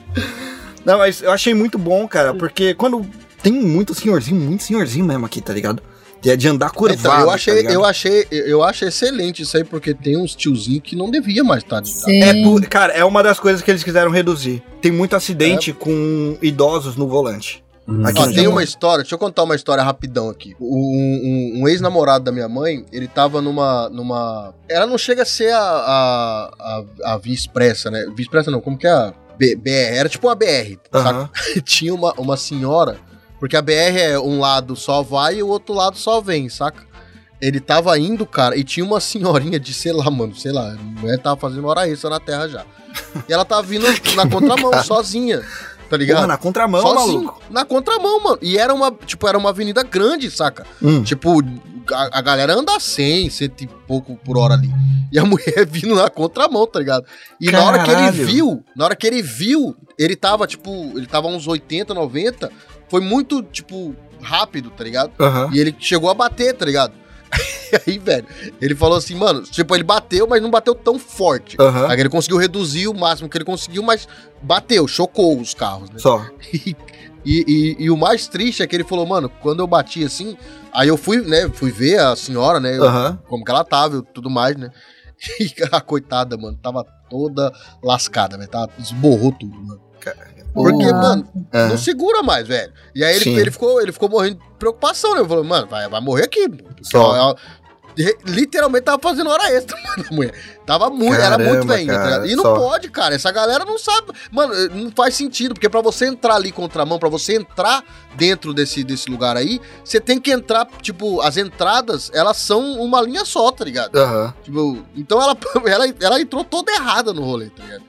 Não, mas eu achei muito bom, cara, porque quando tem muito senhorzinho, muito senhorzinho mesmo aqui, tá ligado? Que é de andar curvado. Então, eu tá achei, ligado? eu achei, eu acho excelente isso aí, porque tem uns tiozinhos que não devia mais estar de Sim. É por- cara, é uma das coisas que eles quiseram reduzir. Tem muito acidente com idosos no volante. Hum. Aqui tem uma história, deixa eu contar uma história rapidão aqui. Um, um- um ex-namorado da minha mãe, ele tava numa. numa. Ela não chega a ser a, a, a, a Via Expressa, né? Via Expressa não, como que é a. B- BR, era tipo uma BR? Aham. Tinha uma, uma senhora, porque a BR é um lado só vai e o outro lado só vem, saca? Ele tava indo, cara, e tinha uma senhorinha de, sei lá, mano, sei lá, a mulher tava fazendo hora extra na terra já. E ela tava vindo na contramão, sozinha. Tá ligado? Porra, na contramão, Sozinho, maluco. na contramão, mano. E era uma, tipo, era uma avenida grande, saca? Hum. Tipo, a, a galera anda 100, cento e pouco por hora ali. E a mulher vindo na contramão, tá ligado? E na hora que ele Caralho. viu, na hora que ele viu, ele tava, tipo, ele tava uns 80, 90, foi muito, tipo, rápido, tá ligado? Aham. E ele chegou a bater, tá ligado? Aí, velho, ele falou assim, mano, tipo, ele bateu, mas não bateu tão forte. Aham. Aí ele conseguiu reduzir o máximo que ele conseguiu, mas bateu, chocou os carros, né? Só. E, e, e o mais triste é que ele falou, mano, quando eu bati assim, aí eu fui, né, fui ver a senhora, né, eu- como que ela tava e tudo mais, né? E a coitada, mano, tava toda lascada, velho, tava, esborrou tudo, mano. Porque, mano, É. não segura mais, velho. E aí ele, ele, ficou, ele ficou morrendo de preocupação, né? Eu falei, mano, vai, vai morrer aqui. Só. re- literalmente tava fazendo hora extra, mano, a mulher. Tava muito, era Caramba, muito velhinha, tá cara, ligado? E não só. pode, cara. Essa galera não sabe. Mano, não faz sentido, porque pra você entrar ali contramão, pra você entrar dentro desse, desse lugar aí, você tem que entrar, tipo, as entradas, elas são uma linha só, tá ligado? Aham. Tipo, então ela, ela, ela entrou toda errada no rolê, tá ligado?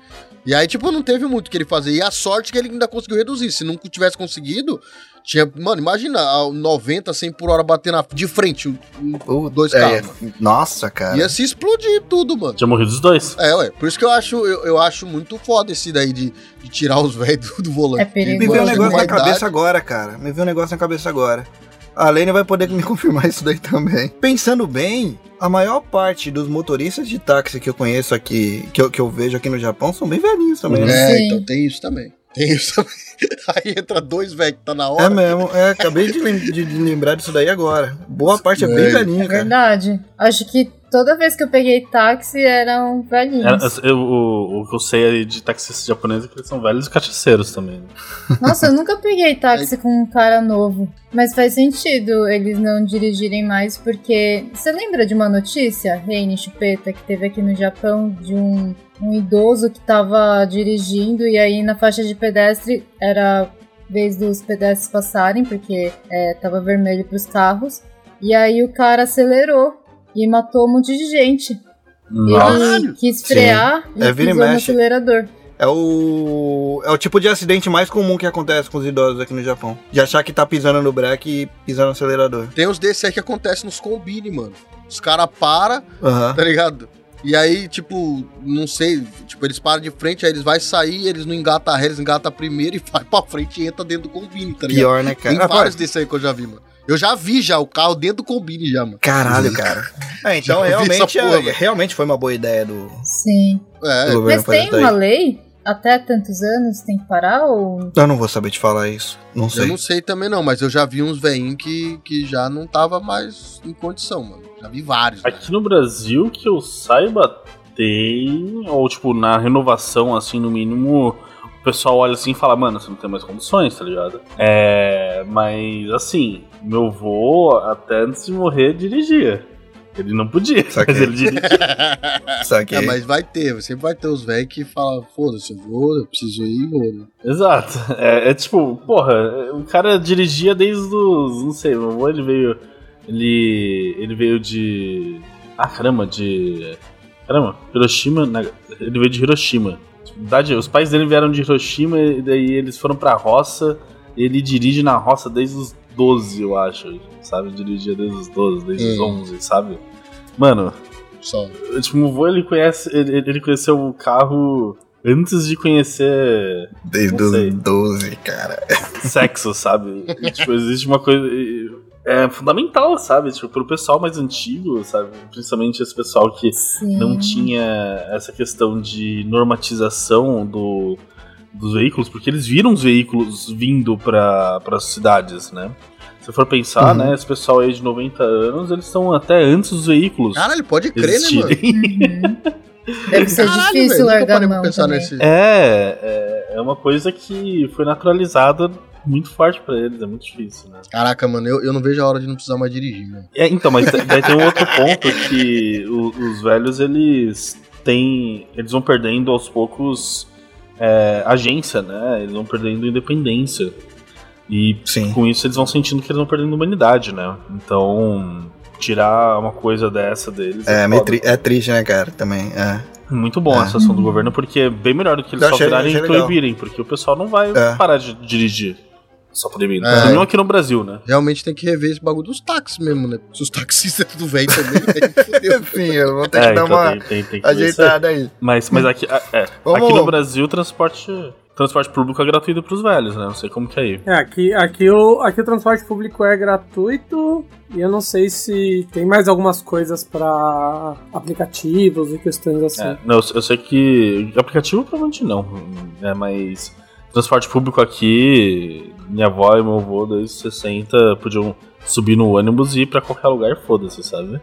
E aí, tipo, não teve muito o que ele fazer. E a sorte que ele ainda conseguiu reduzir. Se não tivesse conseguido, tinha. Mano, imagina, a 90, 100 por hora bater na, de frente, um- Uh, dois é, carros. Nossa, cara. Ia se explodir tudo, mano. Tinha morrido os dois. É, ué. Por isso que eu acho, eu, eu acho muito foda esse daí de, de tirar os velhos do, do volante. É perigoso. Me veio um negócio na idade- cabeça agora, cara. Me veio um negócio na cabeça agora. A Lene vai poder me confirmar isso daí também. Pensando bem, a maior parte dos motoristas de táxi que eu conheço aqui, que eu, que eu vejo aqui no Japão, são bem velhinhos também, né? É, Sim. então tem isso também. Tem isso também. Aí entra dois velhos que tá na hora. É mesmo, é, acabei de, lem- de- de lembrar disso daí agora. Boa parte é bem É. velhinha, É cara. verdade. Acho que toda vez que eu peguei táxi eram velhinhos. Era- eu- o, o que eu sei aí de taxistas japoneses é que eles são velhos cachaceiros também. né? Nossa, eu nunca peguei táxi com um cara novo. Mas faz sentido eles não dirigirem mais, porque. Você lembra de uma notícia, Reine Chupeta, que teve aqui no Japão, de um, um idoso que tava dirigindo e aí na faixa de pedestre era vez dos pedestres passarem, porque é, tava vermelho pros carros. E aí o cara acelerou e matou um monte de gente. Nossa. Ele quis frear e É, e pisou no acelerador. É o. É o tipo de acidente mais comum que acontece com os idosos aqui no Japão. De achar que tá pisando no breque e pisando no acelerador. Tem uns desses aí que acontecem nos combine, mano. Os caras param, Aham. tá ligado? E aí, tipo, não sei, tipo, eles param de frente, aí eles vão sair, eles não engatam a ré, eles engatam primeiro e vai pra frente e entra dentro do combine, tá ligado? Pior, né, cara? Tem vários pô, desses aí que eu já vi, mano. Eu já vi já o carro dentro do combine já, mano. Caralho, cara. É, então realmente, porra, é- realmente foi uma boa ideia do, Sim. É, do Mas tem uma lei? Até tantos anos tem que parar ou. Eu não vou saber te falar isso. Não eu sei. não sei também não, mas eu já vi uns veinhos que, que já não tava mais em condição, mano. Já vi vários. né? Aqui no Brasil, que eu saiba, tem. Ou, tipo, na renovação, assim, no mínimo, o pessoal olha assim e fala, mano, você não tem mais condições, tá ligado? É. Mas, assim, meu vô, até antes de morrer, dirigia. Ele não podia, Saquei. mas ele dirigia. Saquei. É, mas vai ter, sempre vai ter os velhos que falam, foda-se, eu vou, eu preciso ir e vou, né? Exato. É, é tipo, porra, o cara dirigia desde os. Não sei, meu avô ele veio. Ele. Ele veio de. Ah, caramba, de. Caramba, Hiroshima. Ele veio de Hiroshima. Na verdade, os pais dele vieram de Hiroshima e daí eles foram pra roça. Ele dirige na roça desde os 12, eu acho. Sabe? Dirigia desde os 12, desde os Hum. 11, sabe? Mano, Só. tipo, o vô ele conhece. Ele, ele conheceu o carro antes de conhecer Desde os 12, cara. sexo, sabe? Tipo, existe uma coisa. É fundamental, sabe? Tipo, pro pessoal mais antigo, sabe? Principalmente esse pessoal que Sim. não tinha essa questão de normatização do, dos veículos, porque eles viram os veículos vindo para as cidades, né? Se for pensar, Uhum. né? Esse pessoal aí de 90 anos, eles estão até antes dos veículos Caralho, pode crer, né, mano? existirem. Uhum. Deve ser Caralho, difícil velho, largar a mão nesse... É, é, é uma coisa que foi naturalizada muito forte pra eles, é muito difícil, né? Caraca, mano, eu, eu não vejo a hora de não precisar mais dirigir, mano. É, então, mas daí tem um outro ponto que o- os velhos, eles têm. Eles vão perdendo aos poucos é, agência, né? Eles vão perdendo independência. E Sim. com isso eles vão sentindo que eles vão perdendo humanidade, né? Então, tirar uma coisa dessa deles. É, foda. tri- é triste, né, cara? Também. É. Muito bom É. essa ação do governo, porque é bem melhor do que eles Eu só achei- virarem e proibirem, porque o pessoal não vai É. parar de dirigir só proibindo. É. Não aqui no Brasil, né? Realmente tem que rever esse bagulho dos táxis mesmo, né? Se os taxistas é tudo velho também, aí. Enfim, eu vou ter que É, dar então uma tem, tem, tem que ajeitada aí. Mas, mas aqui, é, Vamos- aqui no Brasil, transporte, transporte público é gratuito pros velhos, né? Não sei como que é aí. É, aqui, aqui, o, aqui o transporte público é gratuito e eu não sei se tem mais algumas coisas pra aplicativos e questões assim. É, não, eu, eu sei que aplicativo provavelmente não, né? Mas transporte público aqui, minha avó e meu avô desde 60 podiam subir no ônibus e ir pra qualquer lugar, foda-se, sabe?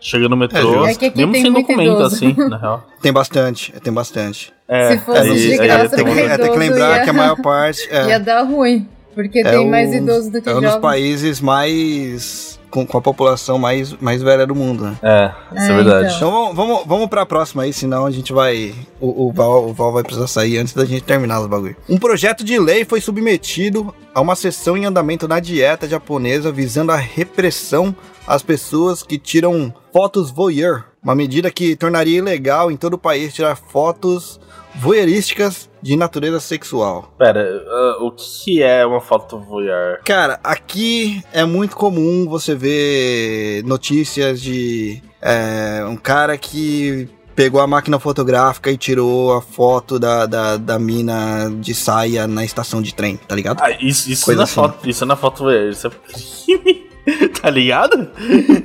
Chega no metrô, É que aqui mesmo sem documento idoso. assim, na real. Tem bastante, tem bastante. É, Se fosse aí- de aí graça, tem tem, um- é, tem que lembrar ia- que a maior parte é, Ia dar ruim, porque é tem mais um- idoso do que é um dos países mais. Com, com a população mais, mais velha do mundo, né? É, isso é, É, verdade. Então vamos, vamos, vamos pra próxima aí, senão a gente vai. O, o, Val, o Val vai precisar sair antes da gente terminar os bagulho. Um projeto de lei foi submetido a uma sessão em andamento na dieta japonesa visando a repressão às pessoas que tiram fotos voyeur. Uma medida que tornaria ilegal em todo o país tirar fotos voyeurísticas de natureza sexual. Pera, ah, o que é uma foto voyeur? Cara, aqui é muito comum você ver notícias de é, um cara que pegou a máquina fotográfica e tirou a foto da, da, da mina de saia na estação de trem, tá ligado? Ah, isso, isso, Coisa na assim. foto, isso na foto voyeur, isso é crime. Tá ligado?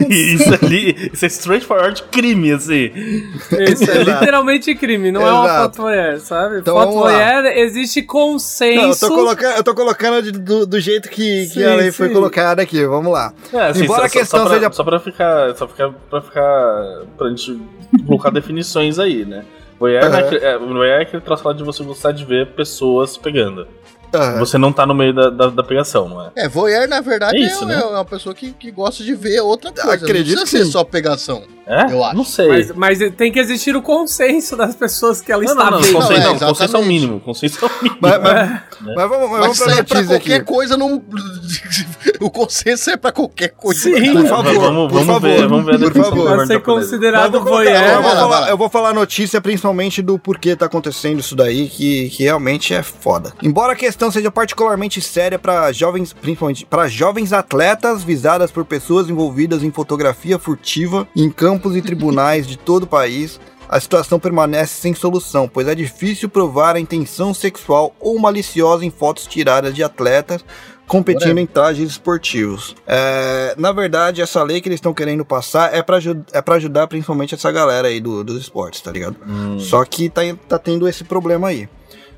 Isso ali, isso é straightforward crime, assim. Isso é Exato. literalmente crime, não é uma Exato. foto voyeur, sabe? Então foto voyeur existe consenso. Não, eu tô colocando, eu tô colocando do, do jeito que, que Sim, a lei foi colocada aqui, vamos lá. É, assim, Embora só, a questão só, pra, seja- Só pra ficar. Só ficar, pra ficar. pra gente colocar definições aí, né? Voyeur, Aham. é, aquele- é, voyeur é aquele traço lá de você gostar de ver pessoas pegando. Ah, Você não tá no meio da, da, da pegação, não é? É, voyeur, na verdade, É é, isso, é né? uma pessoa que, que gosta de ver outra coisa. Acredito não que precisa ser só pegação. É? Eu acho. Não sei. Mas, mas tem que existir o consenso das pessoas que ela não, está não, não, vendo. consenso, Não, é, não, consenso é o mínimo. Consenso é o mínimo. mas, mas- né? mas vamos, mas Mas vamos isso pra é pra qualquer aqui. coisa, não. o consenso é pra qualquer coisa. Sim. Por favor, vamos, por vamos favor, ver, vamos ver por favor. Ser considerado eu, vou colocar- voyeur. eu vou falar, eu vou falar a notícia principalmente do porquê tá acontecendo isso daí, que, que realmente é foda. Embora a questão seja particularmente séria para jovens, principalmente para jovens atletas visadas por pessoas envolvidas em fotografia furtiva em campos e tribunais de todo o país, a situação permanece sem solução, pois é difícil provar a intenção sexual ou maliciosa em fotos tiradas de atletas competindo em trajes esportivos. É, na verdade, essa lei que eles estão querendo passar é para é pra ajudar principalmente essa galera aí do- dos esportes, tá ligado? Hum. Só que tá, tá tendo esse problema aí.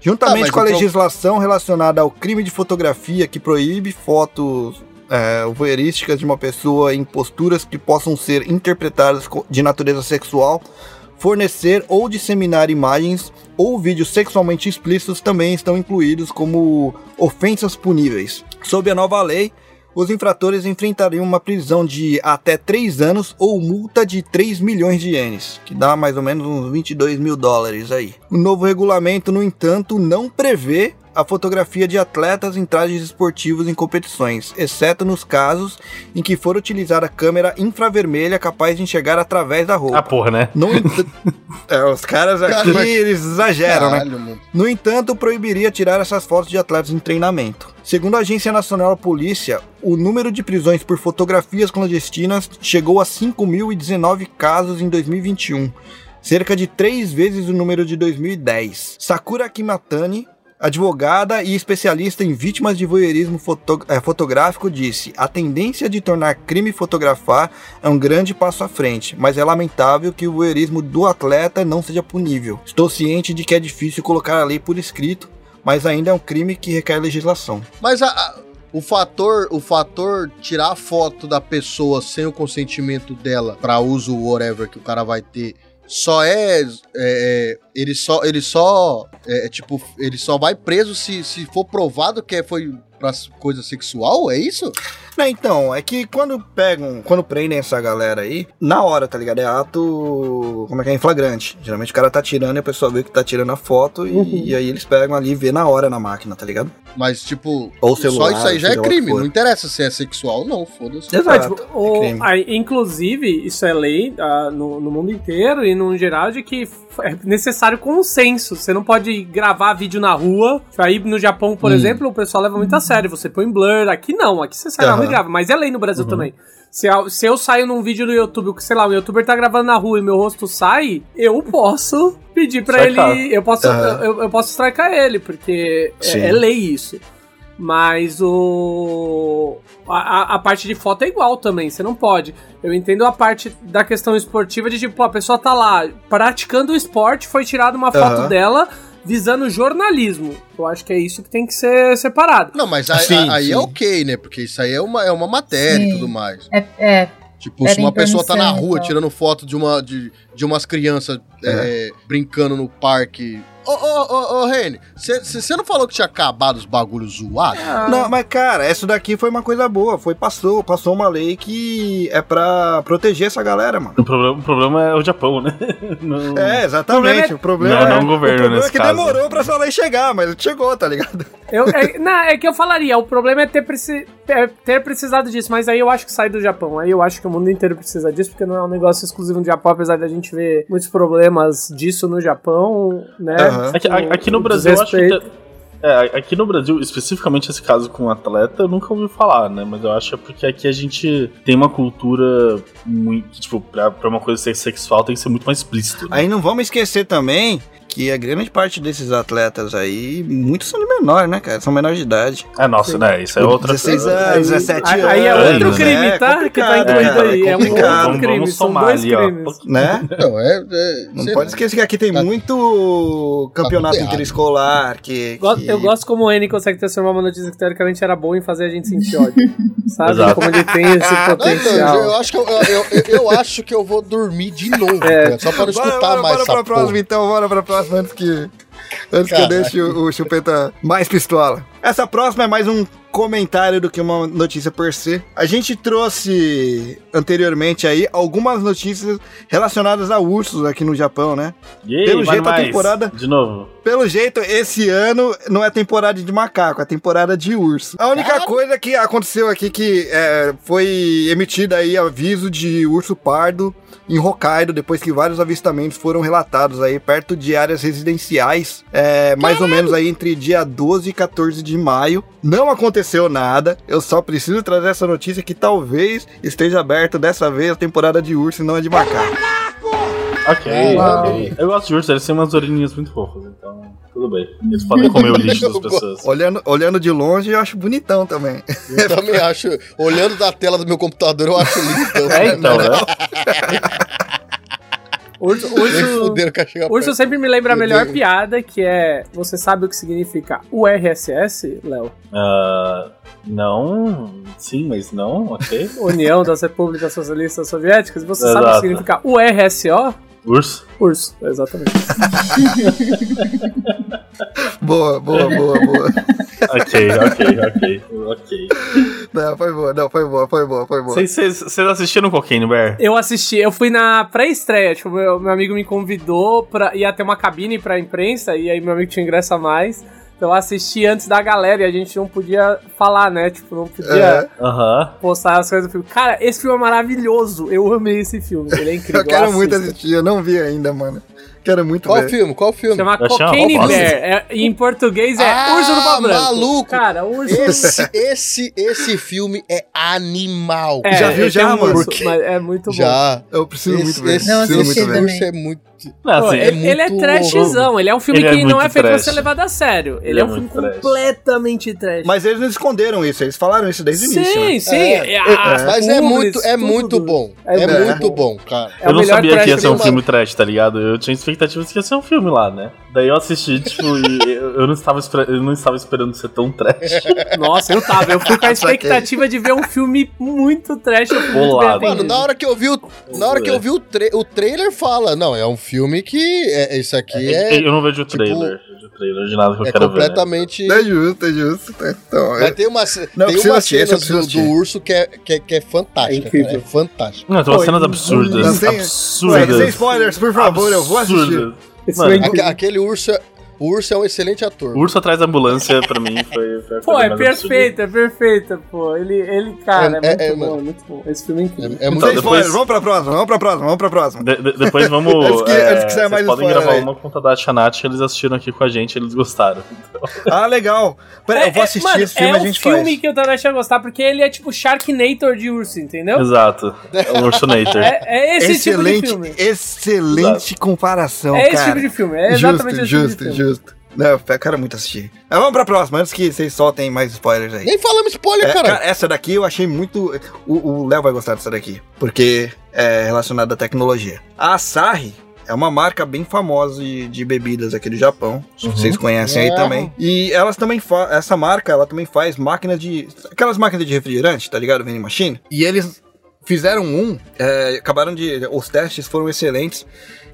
Juntamente mas com a o pro- legislação relacionada ao crime de fotografia que proíbe fotos é, voyeurísticas de uma pessoa em posturas que possam ser interpretadas de natureza sexual, fornecer ou disseminar imagens ou vídeos sexualmente explícitos também estão incluídos como ofensas puníveis. Sob a nova lei, os infratores enfrentariam uma prisão de até 3 anos ou multa de 3 milhões de ienes, que dá mais ou menos uns 22 mil dólares aí. O novo regulamento, no entanto, não prevê a fotografia de atletas em trajes esportivos em competições, exceto nos casos em que for utilizada câmera infravermelha capaz de enxergar através da roupa. Ah, porra, né? No ent- é, os caras aqui, eles exageram, né? Caralho, mano. No entanto, proibiria tirar essas fotos de atletas em treinamento. Segundo a Agência Nacional da Polícia, o número de prisões por fotografias clandestinas chegou a 5.019 casos em 2021, cerca de três vezes o número de 2010. Sakura Kimatani, advogada e especialista em vítimas de voyeurismo foto- eh, fotográfico, disse: A tendência de tornar crime fotografar é um grande passo à frente, mas é lamentável que o voyeurismo do atleta não seja punível. Estou ciente de que é difícil colocar a lei por escrito, mas ainda é um crime que requer legislação. Mas a- a- o fator, o fator tirar a foto da pessoa sem o consentimento dela pra uso whatever que o cara vai ter só é, é, é, ele só ele só é, é, tipo ele só vai preso se, se for provado que é- foi pra coisa sexual, é isso? Não, então, é que quando pegam, quando prendem essa galera aí, na hora, tá ligado? É ato, como é que é, em flagrante. Geralmente o cara tá tirando e a pessoa vê que tá tirando a foto e, Uhum. e aí eles pegam ali e vê na hora na máquina, tá ligado? Mas, tipo, Ou celular, só isso aí já é crime. Não interessa se é sexual, não, foda-se. Exato. Tipo, o- é crime. aí, inclusive, isso é lei ah, no, no mundo inteiro e no geral de que é necessário consenso. Você não pode gravar vídeo na rua. Aí no Japão, por Hum. exemplo, o pessoal leva muito a sério. Você põe blur. Aqui não, aqui você sai na rua e grava. Mas é lei no Brasil também. Se, eu- se eu saio num vídeo no YouTube, sei lá, o youtuber tá gravando na rua e meu rosto sai, eu posso pedir pra Strikear. ele. Eu posso, Aham. eu, eu posso strikear ele, porque é, é lei isso. Mas o. A, a- a parte de foto é igual também, você não pode. Eu entendo a parte da questão esportiva de tipo, a pessoa tá lá praticando o esporte, foi tirada uma foto Aham. dela visando jornalismo. Eu acho que é isso que tem que ser separado. Não, mas aí, Sim, aí é sim. ok, né? Porque isso aí é uma, é uma matéria e Sim. tudo mais. É, é, Tipo, se uma pessoa tá na e rua tal. tirando foto de, uma, de, de umas crianças é, brincando no parque. Ô, ô, ô, ô, Rene, você não falou que tinha acabado os bagulhos zoados? Não, mas cara, essa daqui foi uma coisa boa. Foi passou, passou uma lei que é pra proteger essa galera, mano. O problema, o problema é o Japão, né? Não- É, exatamente. O problema, Não, é, não o governo o problema é que caso. demorou pra essa lei chegar, mas chegou, tá ligado? Eu, é, não, é que eu falaria, o problema é ter, preci- ter, ter precisado disso, mas aí eu acho que sai do Japão. Aí eu acho que o mundo inteiro precisa disso, porque não é um negócio exclusivo do Japão, apesar de a gente ver muitos problemas disso no Japão, né? Aqui, a- aqui no Brasil, eu acho que. É, aqui no Brasil, especificamente esse caso com o atleta, eu nunca ouvi falar, né? Mas eu acho que é porque aqui a gente tem uma cultura muito. Tipo, pra, pra uma coisa ser sexual tem que ser muito mais explícito. Né? Aí não vamos esquecer também que a grande parte desses atletas aí, muitos são de menor, né, cara? São menores de idade. É, nossa, né? Isso é outra 16 coisa. anos, 17 Aí- anos. aí é outro né? crime, É tá? Que tá complicado, incluído cara, aí. É um complicado, outro crime, vamos são somar dois ali, ó. crimes. Né? Não, é. é Não pode esquecer que aqui tem Tá- muito campeonato errado. interescolar, que, que- Eu gosto como o N consegue transformar uma notícia que teoricamente era boa em fazer a gente sentir ódio. Sabe? Exato. Como ele tem esse Não, então, potencial. eu, acho que eu, eu, eu- eu acho que eu vou dormir de novo, É. cara, só para não Bora, escutar bora, mais bora essa pra próxima, porra. então, bora pra próxima antes que. Antes que eu Caraca. deixe o, o chupeta mais pistola. Essa próxima é mais um comentário do que uma notícia per se. A gente trouxe anteriormente aí algumas notícias relacionadas a ursos aqui no Japão, né? E aí, Pelo jeito, a temporada- De novo. Pelo jeito, esse ano não é temporada de macaco, é temporada de urso. A única coisa que aconteceu aqui que é, foi emitido aí aviso de urso pardo em Hokkaido, depois que vários avistamentos foram relatados aí perto de áreas residenciais, é, mais ou menos aí entre dia 12 e 14 de maio. Não aconteceu nada, eu só preciso trazer essa notícia que talvez esteja aberta dessa vez a temporada de urso e não a de macaco. Ok, Uau. ok. Eu gosto de urso, eles têm umas orelhinhas muito fofas, então tudo bem. Eles podem comer o lixo das pessoas. Olhando, olhando de longe, eu acho bonitão também. Eu também acho, olhando da tela do meu computador, eu acho lindo. É, então, né? Urso, urso, urso sempre me lembra a melhor piada, que é... Você sabe o que significa URSS, Léo? Ah, não, sim, mas não, ok. União das Repúblicas Socialistas Soviéticas. Você sabe o que Exato. significa URSO? Urso. Urso, exatamente. Boa, boa, boa, boa. Ok, ok, ok, ok. Não, foi boa, não, foi boa, foi boa, foi boa. Vocês- assistiram Cocaine Bear? Eu assisti, eu fui na pré-estreia, tipo, meu, meu amigo me convidou pra. ia ter uma cabine pra imprensa, e aí meu amigo tinha ingresso a mais. Então eu assisti antes da galera e a gente não podia falar, né? Tipo, não podia É. Aham. postar as coisas do filme. Cara, esse filme é maravilhoso. Eu amei esse filme. Ele é incrível. Eu quero muito assista. assistir, eu não vi ainda, mano. Quero muito Qual ver. filme? Qual filme? Chama Cocaine. Bear. É, em português é Ah, Urso do Pau Branco. maluco. Cara, Urso Esse, esse, esse filme é animal. É, Já viu já, mano? mas é muito bom. Já. Eu preciso Esse, muito ver. esse, Não preciso assisti muito ver. é muito... Não, Pô, assim, ele, ele é trashzão, ele é um filme Ele é que não muito é feito pra trash. ser levado a sério. Ele, Ele é é um filme trash. completamente trash. Mas eles não esconderam isso, eles falaram isso desde o início. sim, né? sim. É, as Mas é muito, é muito bom. É É, muito bom, cara. É eu não sabia que ia ser um filme trash, tá ligado? Eu tinha expectativas que ia ser um filme lá, né? Daí eu assisti, tipo, e eu não estava, eu não estava esperando ser tão trash. Nossa, eu tava. Eu fui com a expectativa de ver um filme muito trash. Bolado. Mano, na hora que eu vi o, na hora que eu vi o, tra- o trailer, fala, não, é um filme que, é, isso aqui é... Eu não vejo o tipo, trailer. trailer de nada que eu É quero ver. completamente. É justo, é justo. Então, Mas é- tem uma, Não, tem uma assistir, cena eu do, do urso que é, que é, que é fantástica. É incrível. cara, é fantástico. Não, tem umas Pô, cenas absurdas. Não tem- absurdas. Sem spoilers, por favor, eu vou assistir. Absurdas. Mano, aquele urso, é- o urso é um excelente ator. O urso atrás da ambulância, pra mim, foi, foi Pô, é mais perfeito, é perfeito, pô. Ele, ele cara, é, É- muito é- é, bom, mano. é muito bom. Esse filme é incrível. É, é muito Sem depois- vamos pra próxima, vamos pra próxima, vamos pra próxima. De- de- depois vamos. Antes que- é, antes que saia mais podem spoiler gravar aí. uma conta da Chanat que eles assistiram aqui com a gente eles gostaram. Ah, legal. Pera, eu vou assistir mano, esse filme é a gente um filme faz. que o Tadashi ia gostar, porque ele é tipo Sharknator de urso, entendeu? Exato. É o Ursonator. É, é esse excelente, tipo de filme. excelente comparação, É esse cara. tipo de filme, é exatamente justo, esse tipo de justo, filme. Justo. Não, eu quero muito assistir. Mas vamos pra próxima, antes que vocês soltem mais spoilers aí. Nem falamos spoiler, É, cara. essa daqui eu achei muito. O Léo vai gostar dessa daqui, porque é relacionada à tecnologia. A Asahi é uma marca bem famosa de, de bebidas aqui do Japão. Que Vocês conhecem aí É. também. E elas também essa marca, ela também faz máquinas de. Aquelas máquinas de refrigerante, tá ligado? Vending machine. E eles fizeram um, é, acabaram de. Os testes foram excelentes.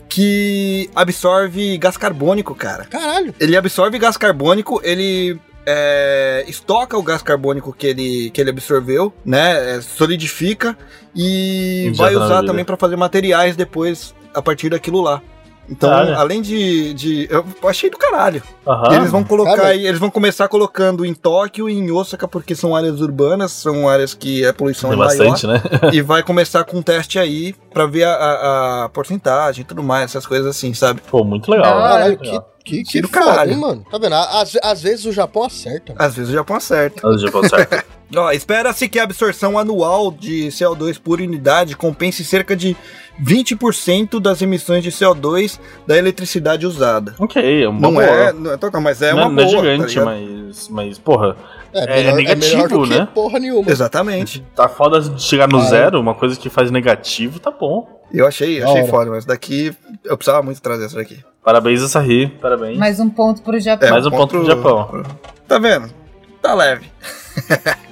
Que absorve gás carbônico, cara. Caralho. Ele absorve gás carbônico, ele é, estoca o gás carbônico que ele, que ele absorveu, né? é, solidifica e Injeta vai usar também para fazer materiais depois a partir daquilo lá. Então, Caralho. além de, de. Eu achei do caralho. Aham. Eles vão colocar Cara, aí, eles vão começar colocando em Tóquio e em Osaka, porque são áreas urbanas, são áreas que a poluição Tem é maior. bastante, né? E vai começar com um teste aí pra ver a, a- a porcentagem e tudo mais, essas coisas assim, sabe? Pô, muito legal. Caralho, que, legal. que, que Tiro foda, caralho. hein, mano? Tá vendo? Às, às vezes o Japão acerta. mano. Às vezes o Japão acerta. Mas já passou certo. Ó, espera-se que a absorção anual de CO2 por unidade compense cerca de 20% das emissões de CO2 da eletricidade usada. ok, é uma Não boa. é, não é, toca, mas é não, uma não é boa. gigante, tá ligado? mas, mas, porra, É melhor, negativo, melhor do né? porra nenhuma. Exatamente. tá foda de chegar no Ah, é. zero, uma coisa que faz negativo, tá bom. Eu achei, achei foda, mas daqui eu precisava muito trazer essa daqui. Parabéns, Asahi, parabéns. Mais um ponto pro Japão. É, Mais um ponto pro Japão. Tá vendo? Tá leve.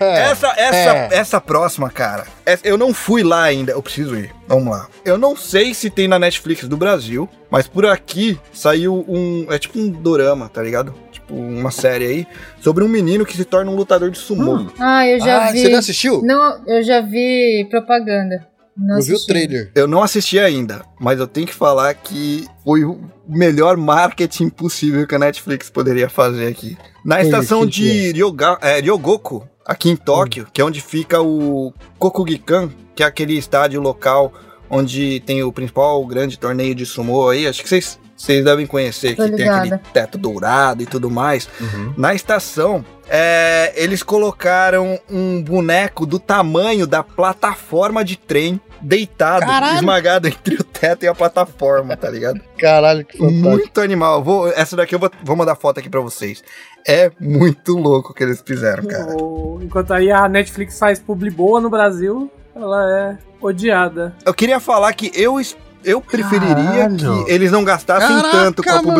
É, Essa, essa, é. essa próxima, cara, essa- eu não fui lá ainda, eu preciso ir. Vamos lá. Eu não sei se tem na Netflix do Brasil, mas por aqui saiu um. É tipo um dorama, tá ligado? Tipo uma série aí, sobre um menino que se torna um lutador de sumô. Hum. Ah, eu já Ah, vi. você não assistiu? Não, eu já vi propaganda. Não eu vi o trailer. Eu não assisti ainda, mas eu tenho que falar que foi o melhor marketing possível que a Netflix poderia fazer aqui. Na estação de Ryoga, é, Ryogoku, aqui em Tóquio, que é onde fica o Kokugikan, que é aquele estádio local onde tem o principal grande torneio de sumô aí, acho que vocês vocês devem conhecer, Tô que tem ligada. aquele teto dourado e tudo mais. Uhum. Na estação, é, eles colocaram um boneco do tamanho da plataforma de trem deitado, Caralho! esmagado entre o teto e a plataforma, tá ligado? Caralho, que fantástico. muito animal. Vou, essa daqui eu vou, vou mandar foto aqui pra vocês. É muito louco o que eles fizeram, cara. O- Enquanto aí a Netflix faz publi boa no Brasil, ela é odiada. Eu queria falar que eu, eu preferiria Caralho. que eles não gastassem Caraca, tanto com a mano.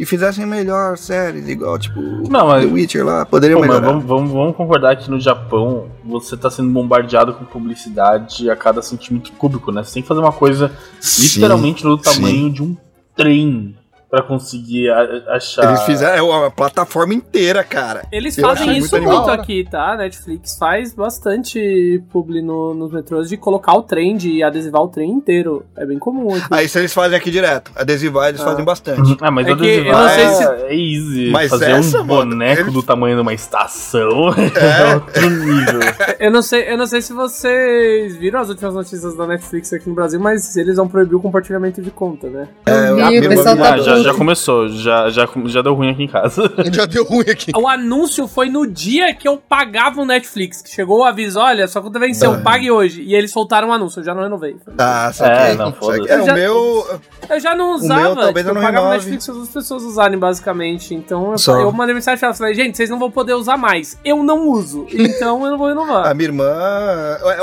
E fizessem melhor séries, igual, tipo, Não, mas- The Witcher lá, poderia Pô, melhorar. vamos, vamos, vamos concordar que no Japão você tá sendo bombardeado com publicidade a cada centímetro cúbico, né? Você tem que fazer uma coisa Sim. literalmente do tamanho de um trem pra conseguir a- achar. Eles fizeram é uma plataforma inteira, cara. Eles Eu fazem isso muito muito, aqui, tá? Netflix faz bastante publi no, nos metrôs de colocar o trem, de adesivar o trem inteiro. É bem comum aqui. Aí isso eles fazem aqui direto. Adesivar eles Ah. fazem bastante. Ah, mas É adesivar não sei é, se- é easy. Mas fazer essa, um mano, boneco do tamanho de uma estação é, outro nível. Eu não sei, eu não sei se vocês viram as últimas notícias da Netflix aqui no Brasil, mas eles vão proibir o compartilhamento de conta, né? Eu vi, a o pessoal tá Ah, já. Já começou, já, já, já deu ruim aqui em casa. Já deu ruim aqui. O anúncio foi no dia que eu pagava o Netflix, que chegou o aviso, olha, sua conta venceu, Ah. pague hoje. E eles soltaram o anúncio, eu já não renovei. Ah, saquei. É, não. É, Eu o já- meu. Eu já não O usava, meu talvez tipo, eu não pagava o. Netflix para as pessoas usarem, basicamente. Então eu, Só. eu mandei mensagem pra elas, falei, gente, vocês não vão poder usar mais. Eu não uso, então eu não vou renovar. A minha irmã.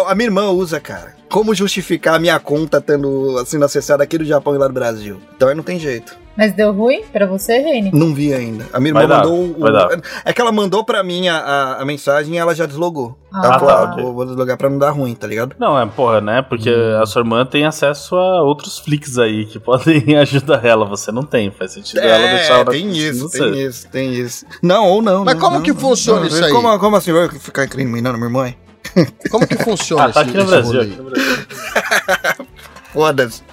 A minha irmã usa, cara. Como justificar a minha conta tendo sendo acessada aqui do Japão e lá do Brasil. Então aí não tem jeito. Mas deu ruim pra você, Reine? Não vi ainda. A minha irmã Vai dar, mandou. o- vai dar. É que ela mandou pra mim a, a, a mensagem e ela já deslogou. Ah, ela falou, tá, ah, vou, vou deslogar pra não dar ruim, tá ligado? Não, é, porra, né? Porque a sua irmã tem acesso a outros flicks aí que podem ajudar ela. Você não tem. Faz sentido ela deixar ela É, tem isso, tem isso, tem isso. Não, ou não. Mas não, como não, que não, funciona não. isso aí? Como, como assim? Vai ficar incriminando minha irmã? Como que funciona Ah, tá esse, aqui no Brasil. Aqui no Brasil. Foda-se.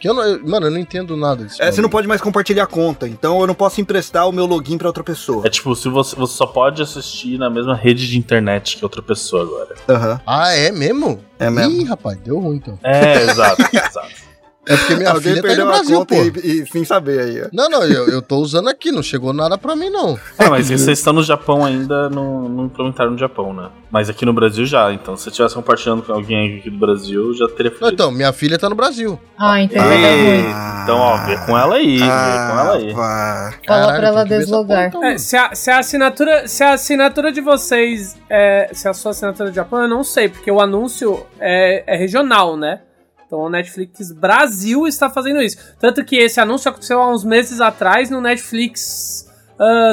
Que eu não, eu- mano, eu não entendo nada disso. É, você não pode mais compartilhar a conta, então eu não posso emprestar o meu login pra outra pessoa. É tipo, se você, você só pode assistir na mesma rede de internet que outra pessoa agora. Aham. Ah, é mesmo? É mesmo. Ih, rapaz, deu ruim então. É, exato, exato. É porque minha Alguém filha tá aí perdeu no a Brasil, pô. e, e sem saber aí. Não, não, eu, eu tô usando aqui, não chegou nada pra mim, não. Ah, mas vocês estão no Japão ainda, não, não implementaram no Japão, né? Mas aqui no Brasil já. Então, se você estivesse compartilhando com alguém aqui do Brasil, já teria Não, feito. então, minha filha tá no Brasil. Ah, então dar ruim. Então, ó, vê com ela aí, vê com ela aí. vá. Fala pra ela deslogar. então, É, se, a, se a assinatura, se a assinatura de vocês é, se a sua assinatura do Japão, eu não sei, porque o anúncio é, é regional, né? Então o Netflix Brasil está fazendo isso. Tanto que esse anúncio aconteceu há uns meses atrás no Netflix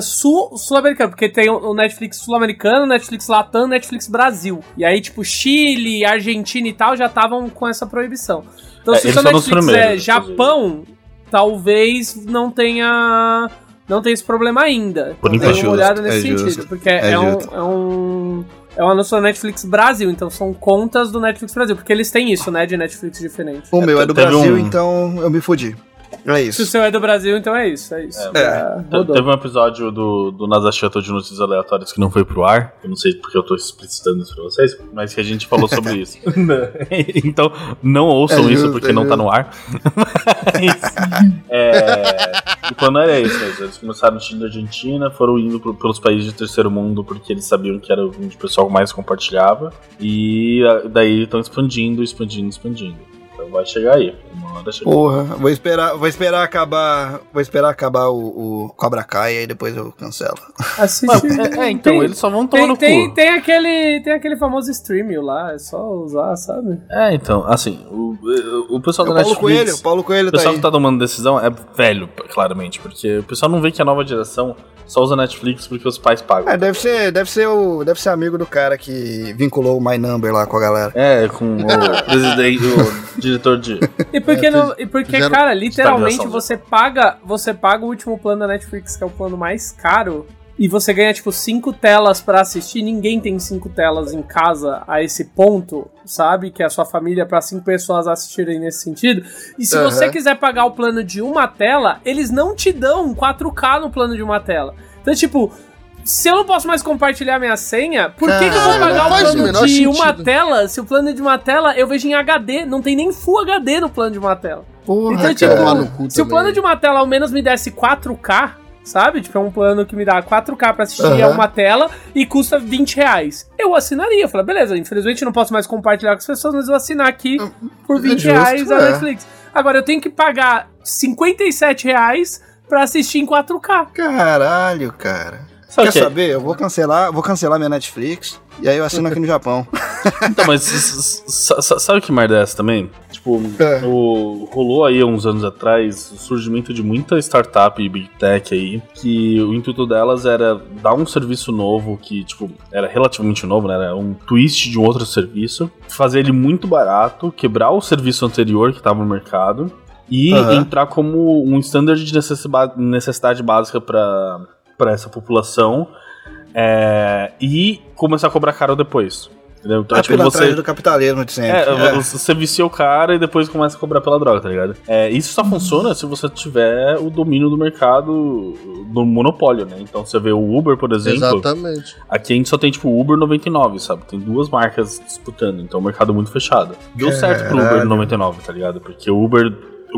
sul- sul-americano, porque tem o Netflix sul-americano, Netflix Latam, Netflix Brasil. E aí, tipo, Chile, Argentina e tal já estavam com essa proibição. Então, É, se o seu Netflix é. Japão, talvez não tenha. Não tenha esse problema ainda. Por Então, uma olhada É nesse justo, sentido. Porque é é, um, justo. é um. É um anúncio da Netflix Brasil, então são contas do Netflix Brasil, porque eles têm isso, né, de Netflix diferente. O meu é do Brasil, um- então eu me fudi. É Se o isso. seu é do Brasil, então é isso, é isso. É. É, rodou. Teve um episódio do, do Nasa Shuttle de notícias aleatórias que não foi pro ar. Eu não sei porque eu tô explicitando isso pra vocês, mas que a gente falou sobre isso. então, não ouçam É isso porque é não tá no ar. mas, é, o plano era esse mesmo. Eles começaram no Chile e Argentina, foram indo pro- pelos países de terceiro mundo porque eles sabiam que era onde o pessoal mais compartilhava. E daí estão expandindo, expandindo, expandindo. Então vai chegar aí. Hora chega. Porra, vou esperar, vou esperar acabar, vou esperar acabar o, o Cobra Kai e aí depois eu cancelo. Assiste. É, é, então, Tem- eles só vão tomar Tem, no tem, cu. tem, aquele, tem aquele famoso streaming lá, é só usar, sabe? É, então, assim, o, o pessoal É o da Paulo Netflix... Coelho, o Paulo Coelho O tá pessoal aí. que tá tomando decisão é velho, claramente, porque o pessoal não vê que a nova geração só usa Netflix porque os pais pagam. É, deve ser, deve ser o, deve ser amigo do cara que vinculou o My Number lá com a galera. É, com o presidente, o diretor de. E porque, É, não, e porque cara, literalmente você paga, você paga o último plano da Netflix, que é o plano mais caro, e você ganha, tipo, cinco telas pra assistir. Ninguém tem cinco telas em casa a esse ponto, sabe? Que é a sua família pra cinco pessoas assistirem nesse sentido. E se Aham. você quiser pagar o plano de uma tela, eles não te dão 4K no plano de uma tela. Então, tipo, se eu não posso mais compartilhar minha senha, por que, que eu vou pagar o o plano de uma sentido. tela? Se o plano de uma tela eu vejo em HD, não tem nem Full HD no plano de uma tela. Porra, Então, cara. tipo, se o também. plano de uma tela ao menos me desse 4K, sabe? Tipo, é um plano que me dá 4K pra assistir a Aham. uma tela e custa 20 reais. Eu assinaria. Eu falei, beleza, infelizmente não posso mais compartilhar com as pessoas, mas eu vou assinar aqui por 20 É justo, reais a é. Netflix. Agora, eu tenho que pagar 57 reais pra assistir em 4K. Caralho, cara. Quer que é? saber? Eu vou cancelar, vou cancelar minha Netflix e aí eu assino aqui no Japão. Então, mas sabe que merda é essa também? Tipo, É. o, rolou aí há uns anos atrás o surgimento de muita startup e big tech aí, que o intuito delas era dar um serviço novo que, tipo, era relativamente novo, né? Era um twist de um outro serviço, fazer ele muito barato, quebrar o serviço anterior que estava no mercado e Aham. entrar como um standard de necessidade, necessidade básica para essa população é, e começar a cobrar caro depois. Entendeu? Então, É tipo, pela você. trás do capitalismo de sempre. É, É. você vicia o cara e depois começa a cobrar pela droga, tá ligado? É, isso só funciona se você tiver o domínio do mercado do monopólio, né? Então você vê o Uber, por exemplo. Exatamente. Aqui a gente só tem, tipo, o Uber 99, sabe? Tem duas marcas disputando, então é um mercado muito fechado. Deu certo pro Uber Caralho. 99, tá ligado? Porque o Uber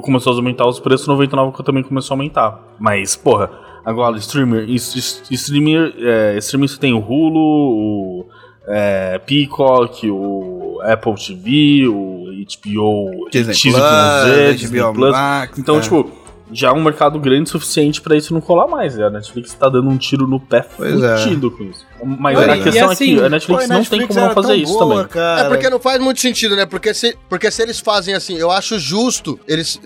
começou a aumentar os preços, 99 também começou a aumentar. Mas, porra, agora, streamer, streamer, é, streamer você tem o Hulu, o é, Peacock, o Apple TV, o HBO, Disney XYZ, Plus, Disney HBO Plus. Max, Então, é. tipo, já é um mercado grande o suficiente pra isso não colar mais. A Netflix tá dando um tiro no pé Pois é. fudido com isso. Mas a é. questão E é que assim, a Netflix não Netflix tem como não fazer isso boa, também. Cara. É porque não faz muito sentido, né? Porque se, porque se eles fazem assim, eu acho justo, eles,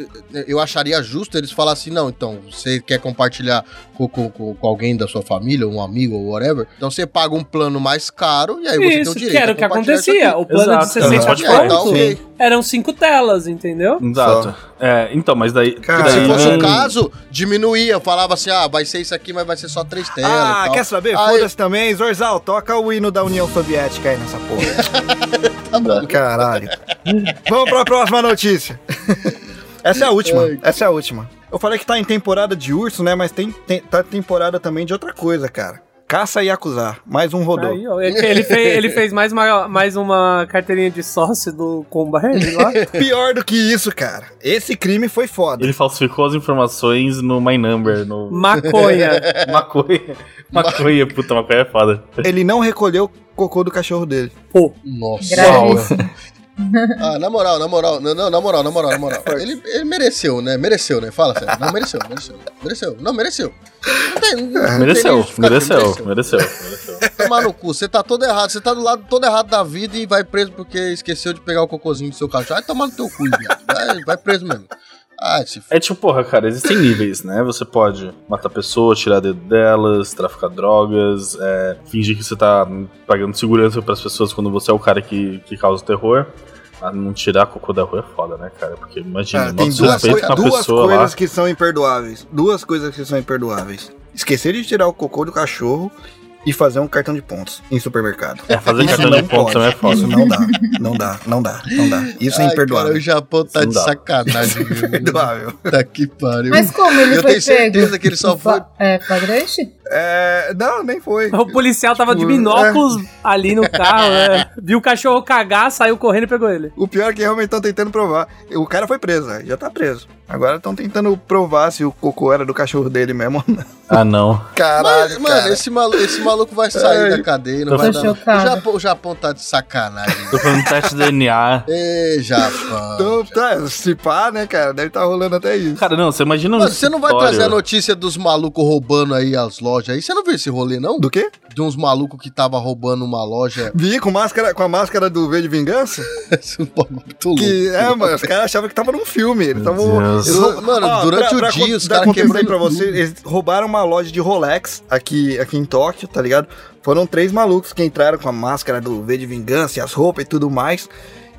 eu acharia justo eles falar assim, não, então, você quer compartilhar com, com, com- com alguém da sua família, ou um amigo, ou whatever, então você paga um plano mais caro e aí você tem o Isso, direito que era o que isso acontecia. O plano Exato. de 60 Pode É, tá pontos ok. eram cinco telas, entendeu? Exato. É, então, mas daí. Cara, Se fosse o caso, diminuía, falava assim, ah, vai ser isso aqui, mas vai ser só três telas e Ah, tal. quer saber? Foda-se também. Zorzal, toca o hino da União Soviética aí nessa porra. Tá Caralho. Vamos pra próxima notícia. Essa é a última. Essa é a última. Eu falei que tá em temporada de urso, né? Mas tem, tem tá temporada também de outra coisa, cara. Caça e acusar. Mais um rodou. Aí, ó, ele, fez, ele fez mais, uma, mais uma carteirinha de sócio do Combine lá. Pior do que isso, cara. Esse crime foi foda. Ele falsificou as informações no My Number, no Maconha. maconha. Maconha, puta, maconha é foda. Ele não recolheu o cocô do cachorro dele. Pô, Nossa. Ah, na moral, na moral, não, não, na moral, na moral, na moral. Ele, ele mereceu, né? Mereceu, né? Fala sério. Não, mereceu, mereceu. Mereceu. Não, mereceu. Mereceu, mereceu, mereceu. Tomar no cu, você tá todo errado. Você tá do lado todo errado da vida e vai preso porque esqueceu de pegar o cocôzinho do seu cachorro. Vai tomar no teu cu, viado. Vai, vai preso mesmo. Ah. É tipo, porra, cara, existem níveis, né? Você pode matar pessoas, tirar dedo delas, traficar drogas, é, fingir que você tá pagando segurança pras pessoas quando você é o cara que, que causa o terror. Ah, não tirar cocô da rua é foda, né, cara? Porque imagina, Ah, tem bota duas, coi- duas pessoa coisas lá. que são imperdoáveis. Duas coisas que são imperdoáveis. Esquecer de tirar o cocô do cachorro e fazer um cartão de pontos em supermercado. É, fazer Isso cartão não de pontos também é foda. Isso não dá. Não dá, não dá, não dá. Isso é Ai, imperdoável. Cara, o Japão tá Não de dá. sacanagem. viu? Imperdoável. Tá que pariu. Mas como ele Eu foi tenho certeza que ele só foi. É, flagrante? É, não, nem foi. o policial tava de Tipo, binóculos ali no carro, né? Viu o cachorro cagar, saiu correndo e pegou ele. O pior é que realmente estão tentando provar. O cara foi preso, né? já tá preso. Agora estão tentando provar se o cocô era do cachorro dele mesmo ou não. Ah, não. Caralho, Mas, mano, cara. esse, malu esse maluco vai sair Ai. da cadeia, não Tô vai dar. O. Japão, o Japão tá de sacanagem. Tô fazendo teste de DNA. Ê, Japão. Então, tá, se pá, né, cara? Deve estar rolando até isso. Cara, não, você imagina um Mano, você não vai escritório- trazer a notícia dos malucos roubando aí as lojas aí? Você não viu esse rolê, não? Do quê? De uns malucos que tava roubando uma loja. Vi com, máscara, com a máscara do V de Vingança? Esse bagulho muito louco. Que, é, mano, os caras achavam que tava num filme. Eles. Deus. eles Mano, durante o dia, os caras quebrando pra você, eles roubaram uma loja de Rolex aqui, aqui em Tóquio, tá ligado? Foram três malucos que entraram com a máscara do V de Vingança e as roupas e tudo mais.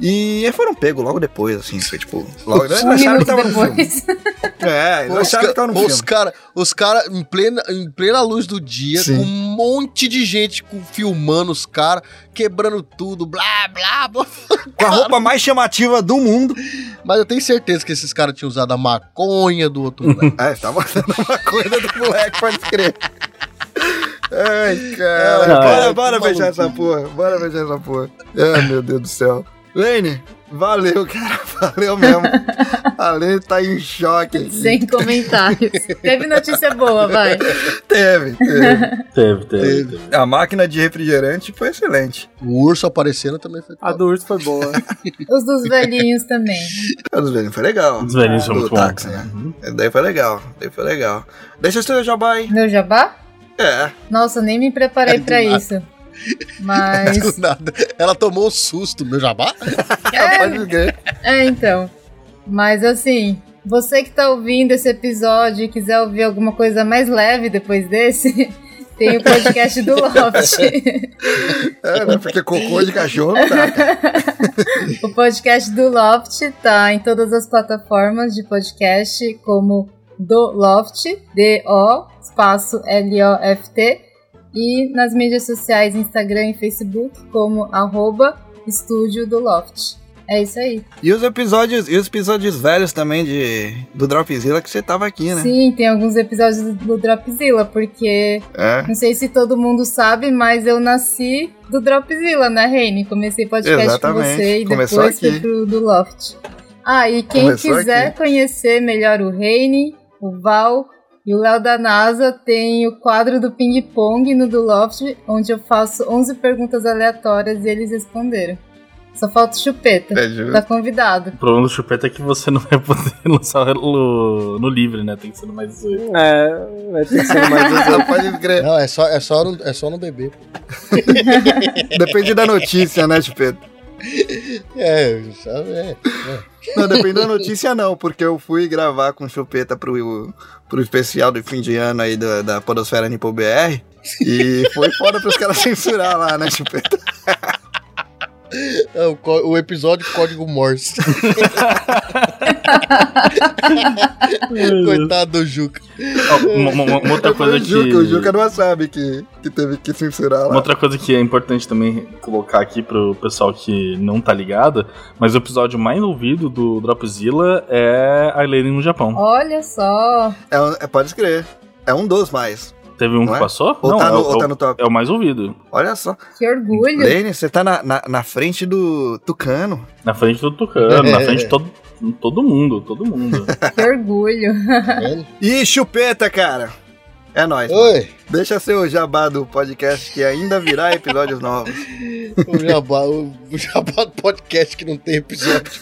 E foram pegos logo depois, assim. Foi tipo. Logo, eles acharam que tava no filme. depois. É, eles Os, acharam que tava no os filme. cara, os cara em plena, em plena luz do dia, Sim. com um monte de gente com, filmando os caras, quebrando tudo, blá, blá, blá. Com a roupa mais chamativa do mundo. Mas eu tenho certeza que esses caras tinham usado a maconha do outro moleque. É, tava usando uma coisa do moleque, pode crer. Ai, cara. Não, bora, é, bora que fechar essa porra. Bora fechar essa porra. Ai, meu Deus do céu. Lene, valeu, cara. Valeu mesmo. A Lene tá em choque aqui. Sem comentários. Teve notícia boa, vai. Teve, teve. Teve, teve. teve. A máquina de refrigerante foi excelente. O urso aparecendo também foi. A do urso foi boa. Os dos velhinhos também. A dos velhinhos foi legal. Os velhinhos são Do muito táxi, bons. né? Daí foi legal. Daí foi legal. Deixa eu seu jabá aí. Meu jabá? É. Nossa, nem me preparei pra nada. isso. Mas. Do nada. Ela tomou um susto, meu jabá? Crer. É, então. Mas assim, você que tá ouvindo esse episódio e quiser ouvir alguma coisa mais leve depois desse, tem o podcast do Loft. É, né? Porque cocô de cachorro não dá, cara. o podcast do Loft tá em todas as plataformas de podcast, como do Loft, D-O, espaço L-O-F-T, e nas mídias sociais, Instagram e Facebook, como arroba Estúdio do Loft. É isso aí. E os episódios, e os episódios velhos também de do Dropzilla que você tava aqui, né? Sim, tem alguns episódios do, Dropzilla, porque É. não sei se todo mundo sabe, mas eu nasci do Dropzilla, né, Reine? Comecei podcast Exatamente. com você e Começou depois fui aqui. pro do Loft. Ah, e quem Começou quiser aqui. conhecer melhor o Reine, o Val e o Léo da NASA, tem o quadro do Ping Pong no do Loft, onde eu faço 11 perguntas aleatórias e eles responderam. Só falta o chupeta. É. Tá convidado. O problema do chupeta é que você não vai poder lançar no, no livre, né? Tem que ser no mais 18. É, vai ter que ser mais Não 18. pode crer. Não, é só, é só, no, é só no bebê. Depende da notícia, né, Chupeta? É, sabe? É. Não, depende da notícia não, porque eu fui gravar com Chupeta pro, pro especial do fim de ano aí da, da Podosfera Nipo BR. E foi foda pros caras censurar lá, né, Chupeta? É, o, o episódio Código Morse. Coitado do Juca. Ó, uma, uma- uma outra coisa o Juca, que. o Juca não sabe que, que teve que censurar Uma lá. outra coisa que é importante também colocar aqui pro pessoal que não tá ligado, mas o episódio mais ouvido do Dropzilla é a Eileen no Japão. Olha só. É, é, pode escrever. É um dos mais. Teve um Não que é? passou? Ou, não, tá, é, no, o- ou tá no top? é o mais ouvido. Olha só. Que orgulho. Lene, você tá na, na, na frente do Tucano. Na frente do Tucano, na frente de todo, todo mundo, todo mundo. Que orgulho. E Chupeta, cara. É nóis. Oi, Deixa seu jabá do podcast que ainda virá episódios novos. o jabá, o, o jabá do podcast que não tem episódio.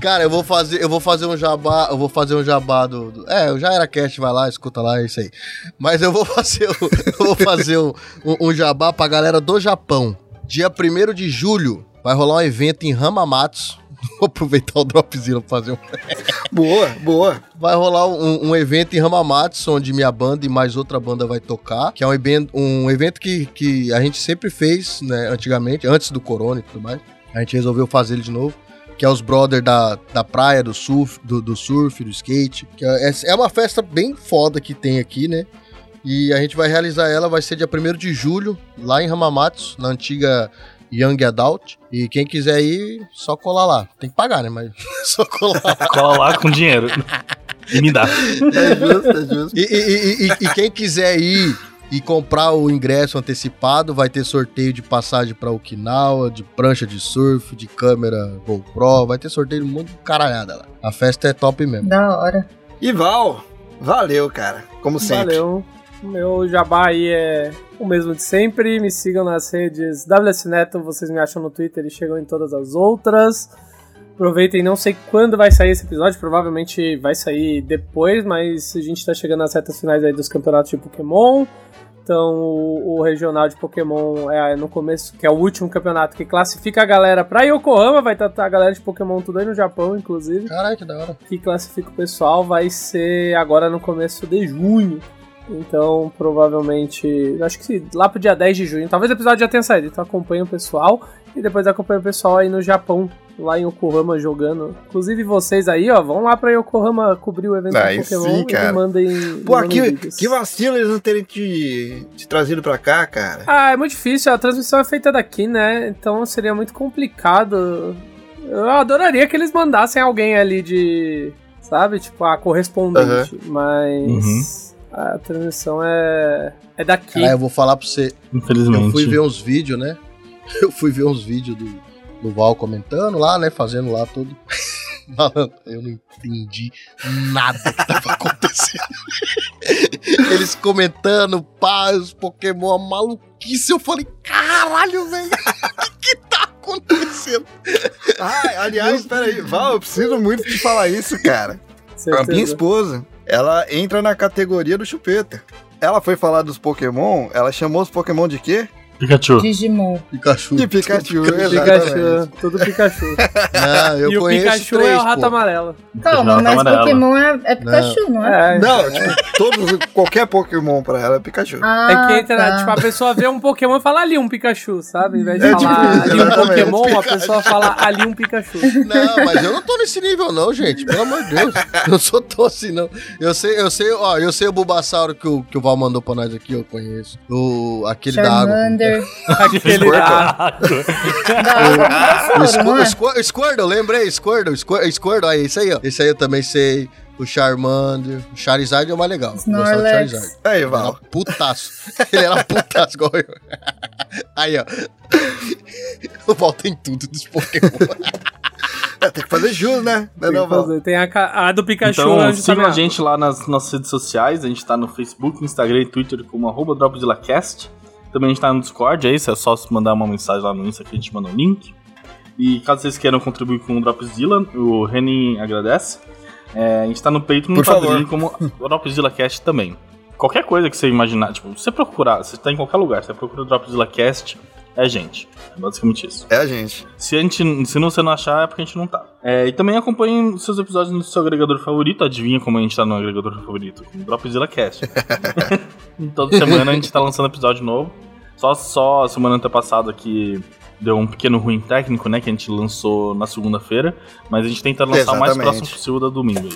Cara, eu vou fazer, eu vou fazer um jabá, eu vou fazer um jabá do, do- é, o já era cast, vai lá, escuta lá, é isso aí. Mas eu vou fazer, o- eu vou fazer um, um, um jabá pra galera do Japão. Dia 1 de julho vai rolar um evento em Hamamatsu. Vou aproveitar o Dropzilla pra fazer um Boa, boa. Vai rolar um, um evento em Hamamatsu, onde minha banda e mais outra banda vai tocar, que é um evento, um evento que, que a gente sempre fez, né, antigamente, antes do corona e tudo mais. A gente resolveu fazer ele de novo, que é os brother da, da praia, do surf, do, do surf, do skate. Que é, é uma festa bem foda que tem aqui, né? E a gente vai realizar ela, vai ser dia 1 de julho, lá em Hamamatsu, na antiga Young Adult. E quem quiser ir, só colar lá. Tem que pagar, né? Mas só colar lá. Cola lá com dinheiro. E me dá. É justo, é justo. E, e- e- e- e quem quiser ir e comprar o ingresso antecipado, vai ter sorteio de passagem pra Okinawa, de prancha de surf, de câmera GoPro, vai ter sorteio de um monte de caralhada lá. A festa é top mesmo. Da hora. E Val, valeu, cara. Como sempre. Valeu. Meu jabá aí é o mesmo de sempre. Me sigam nas redes WS Neto, vocês me acham no Twitter e chegam em todas as outras. Aproveitem, não sei quando vai sair esse episódio, provavelmente vai sair depois, mas a gente tá chegando nas retas finais aí dos campeonatos de Pokémon. Então, o, o regional de Pokémon é no começo, que é o último campeonato que classifica a galera pra Yokohama. Vai estar a galera de Pokémon tudo aí no Japão, inclusive Caralho, que da hora. que classifica o pessoal vai ser agora no começo de junho. Então, provavelmente, acho que lá pro dia 10 de junho. Talvez o episódio já tenha saído. Então, acompanha o pessoal. E depois acompanha o pessoal aí no Japão, lá em Yokohama jogando. Inclusive, vocês aí, ó, vão lá pra Yokohama cobrir o evento Aí do Pokémon sim, e cara. me mandem. Pô, mandem que, vídeos. que vacilo eles não terem te, te trazido pra cá, cara. Ah, é muito difícil. A transmissão é feita daqui, né? Então seria muito complicado. Eu adoraria que eles mandassem alguém ali de. Sabe? Tipo, a correspondente. Mas. A transmissão é. É daqui. Caralho, eu vou falar pra você. Infelizmente. Eu fui ver uns vídeos, né? Eu fui ver uns vídeos do, do Val comentando lá, né? Fazendo lá tudo. Malandro, eu não entendi nada que tava acontecendo. Eles comentando, pá, os Pokémon, a maluquice. Eu falei, caralho, velho, o que tá acontecendo? Ah, aliás, peraí. Val, eu preciso muito te falar isso, cara. A Certeza. minha esposa, ela entra na categoria do chupeta. Ela foi falar dos Pokémon, ela chamou os Pokémon de quê? Pikachu. Digimon. Pikachu. De Pikachu, Pikachu, exatamente. tudo Pikachu. Não, eu e o conheço Pikachu três, é o rato pô. amarelo. Calma, Não, mas amarelo. Pokémon é, é Pikachu, não, é? É, Não, tipo, todos, qualquer Pokémon pra ela é Pikachu. Ah, É que entra, tá. tipo, a pessoa vê um Pokémon e fala ali um Pikachu, sabe? Em vez de É, falar tipo, ali um. Pokémon, a pessoa fala ali um Pikachu. Não, mas eu não tô nesse nível não, gente. Pelo amor de Deus. Eu não sou tão assim, não. Eu sei, eu sei, ó, eu sei o Bulbasauro que o, que o Val mandou pra nós aqui, eu conheço. O, aquele da água. Aquele água O? Squirtle, Squir- Squirtle, lembrei, Squirtle, Squirtle, aí, esse aí, ó. Esse aí eu também sei. O Charmander, o Charizard é o mais legal. Gostava do. Charizard. Aí, Ele era Val. putaço. Ele era putaço, igual eu. Aí, ó. O Val tem tudo dos Pokémon. É, tem que fazer jus, né? Não, é Tem, não, Val? fazer. Tem a, a do Pikachu. Então, onde tá sigam a gente lá nas nossas redes sociais. A gente tá no Facebook, Instagram e Twitter como arroba DropzillaCast. Também a gente tá no Discord, é isso, é só mandar uma mensagem lá no Insta que a gente manda um link. E caso vocês queiram contribuir com o Dropzilla, o Renin agradece. É, a gente tá no Patreon Por no Padrim favor. como Dropzilla Cast também. Qualquer coisa que você imaginar, tipo, você procurar, você tá em qualquer lugar, você procura Dropzilla Cast, é a gente. É basicamente isso. É a gente. Se, a gente, se não- você não achar, é porque a gente não tá. É, e também acompanhe os seus episódios no seu agregador favorito. Adivinha como a gente tá no agregador favorito? Dropzilla Cast. Toda semana a gente tá lançando episódio novo. Só, só a semana antepassada que deu um pequeno ruim técnico, né? Que a gente lançou na segunda-feira. Mas a gente tenta lançar o mais Exatamente. próximo possível da domingo.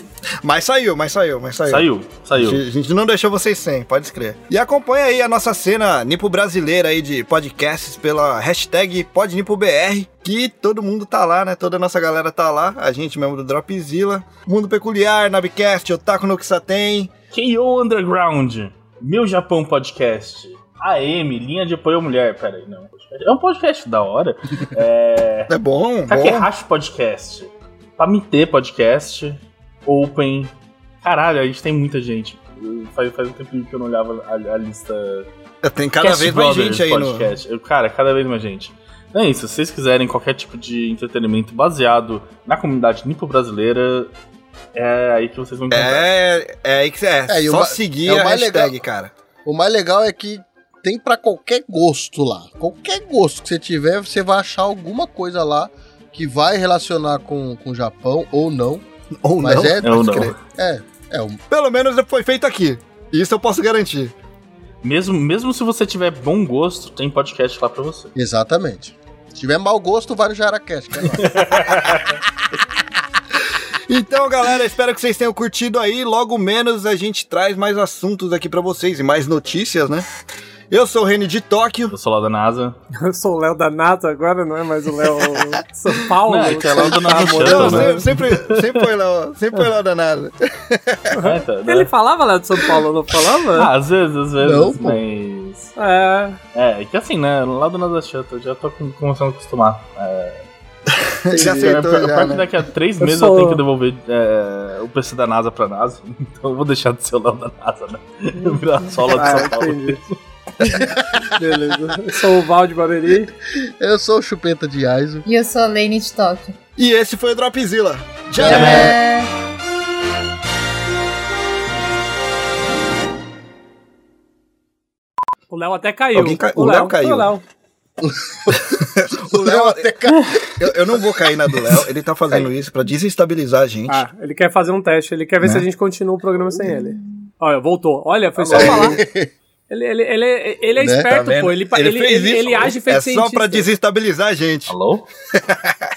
Mas saiu, mas saiu, mas saiu. Saiu, saiu. A gente não deixou vocês sem, pode escrever. E acompanha aí a nossa cena nipo brasileira aí de podcasts pela hashtag PodNipoBR, que todo mundo tá lá, né? Toda a nossa galera tá lá. A gente mesmo do Dropzilla. Mundo Peculiar, Nabcast, Otaku no Kisaten. KO Underground, Meu Japão Podcast, AM, Linha de Apoio à Mulher. Pera aí, não. É um podcast da hora. É. É bom, bom. Kakehashi Podcast, Pamite Podcast, Open. Caralho, a gente tem muita gente. Faz, faz um tempinho que eu não olhava a, a lista. Tem cada Cast vez mais gente aí no... podcast. Eu- Cara, cada vez mais gente. Então é isso, se vocês quiserem qualquer tipo de entretenimento baseado na comunidade nipo-brasileira, é aí que vocês vão encontrar. É, é aí que é. É, o só ma- seguir é o a hashtag, legal. cara. O mais legal é que tem pra qualquer gosto lá. Qualquer gosto que você tiver, você vai achar alguma coisa lá que vai relacionar com, com o Japão ou não. Ou Mas não. é, Ou não. é, é um, Pelo menos foi feito aqui. Isso eu posso garantir. Mesmo, mesmo se você tiver bom gosto, tem podcast lá pra você. exatamente. Se tiver mau gosto, vai no Jaracast. é. Então, galera, espero que vocês tenham curtido aí. Logo menos a gente traz mais assuntos aqui pra vocês e mais notícias, né? Eu sou o Reni de Tóquio. Eu sou lá da NASA. Eu sou o Léo da NASA agora, não é mais o Léo São Paulo. Não, é que é Léo da Tá NASA Não, né? sempre, sempre, foi lá, sempre foi lá da NASA. É, tá, né? Ele falava Léo de São Paulo, não falava? Ah, às vezes, às vezes, Não, pô. mas. É. É, é que assim, né? Lá do NASA Shuttle, eu já tô com- começando a acostumar. É, Já aceitou, já, né? daqui a três Eu meses sou- eu tenho que devolver é, o PC da NASA pra NASA. Então eu vou deixar de ser o Léo da NASA, né? Eu virar só lá de Ah, São Paulo. Beleza. Eu sou o Val de Barueri. Eu sou o Chupeta de Aizo. E eu sou a Lane de Tóquio. E esse foi o Dropzilla. Tchau! É... O Léo até caiu. Ca- o Léo caiu. O Léo. O Léo até ca... Eu, eu não vou cair na do Léo, ele tá fazendo isso pra desestabilizar a gente. Ah, ele quer fazer um teste. Ele quer ver Né? se a gente continua o programa sem ele. Olha, voltou. Olha, foi só falar. Ele, ele, ele, ele é Né? esperto, Tá pô. Ele, Ele ele, fez ele, isso, ele age feito É só pra desestabilizar a gente. Alô?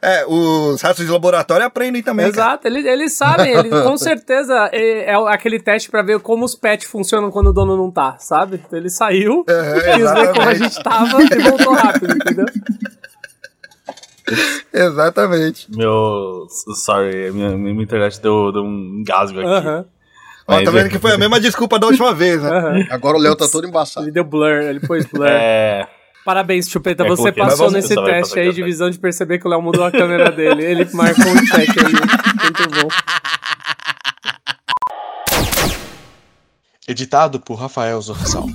É, os ratos de laboratório aprendem também. cara. Exato, eles, eles sabem, ele, com certeza é, é aquele teste pra ver como os pets funcionam quando o dono não tá, sabe? Então ele saiu, É, quis ver como a gente tava e voltou rápido, entendeu? Exatamente. Meu. Sorry, minha, minha internet deu, deu um engasgo aqui. Aham, Ó, tá vendo é- que foi a mesma desculpa da última vez, né? aham. Agora o Léo tá todo embaçado. Ele deu blur, ele pôs blur. É. Parabéns, Chupeta, É, você passou nesse teste aí de visão de perceber que o Léo mudou a câmera dele. Ele marcou um check aí. Muito bom. Editado por Rafael Zorzal.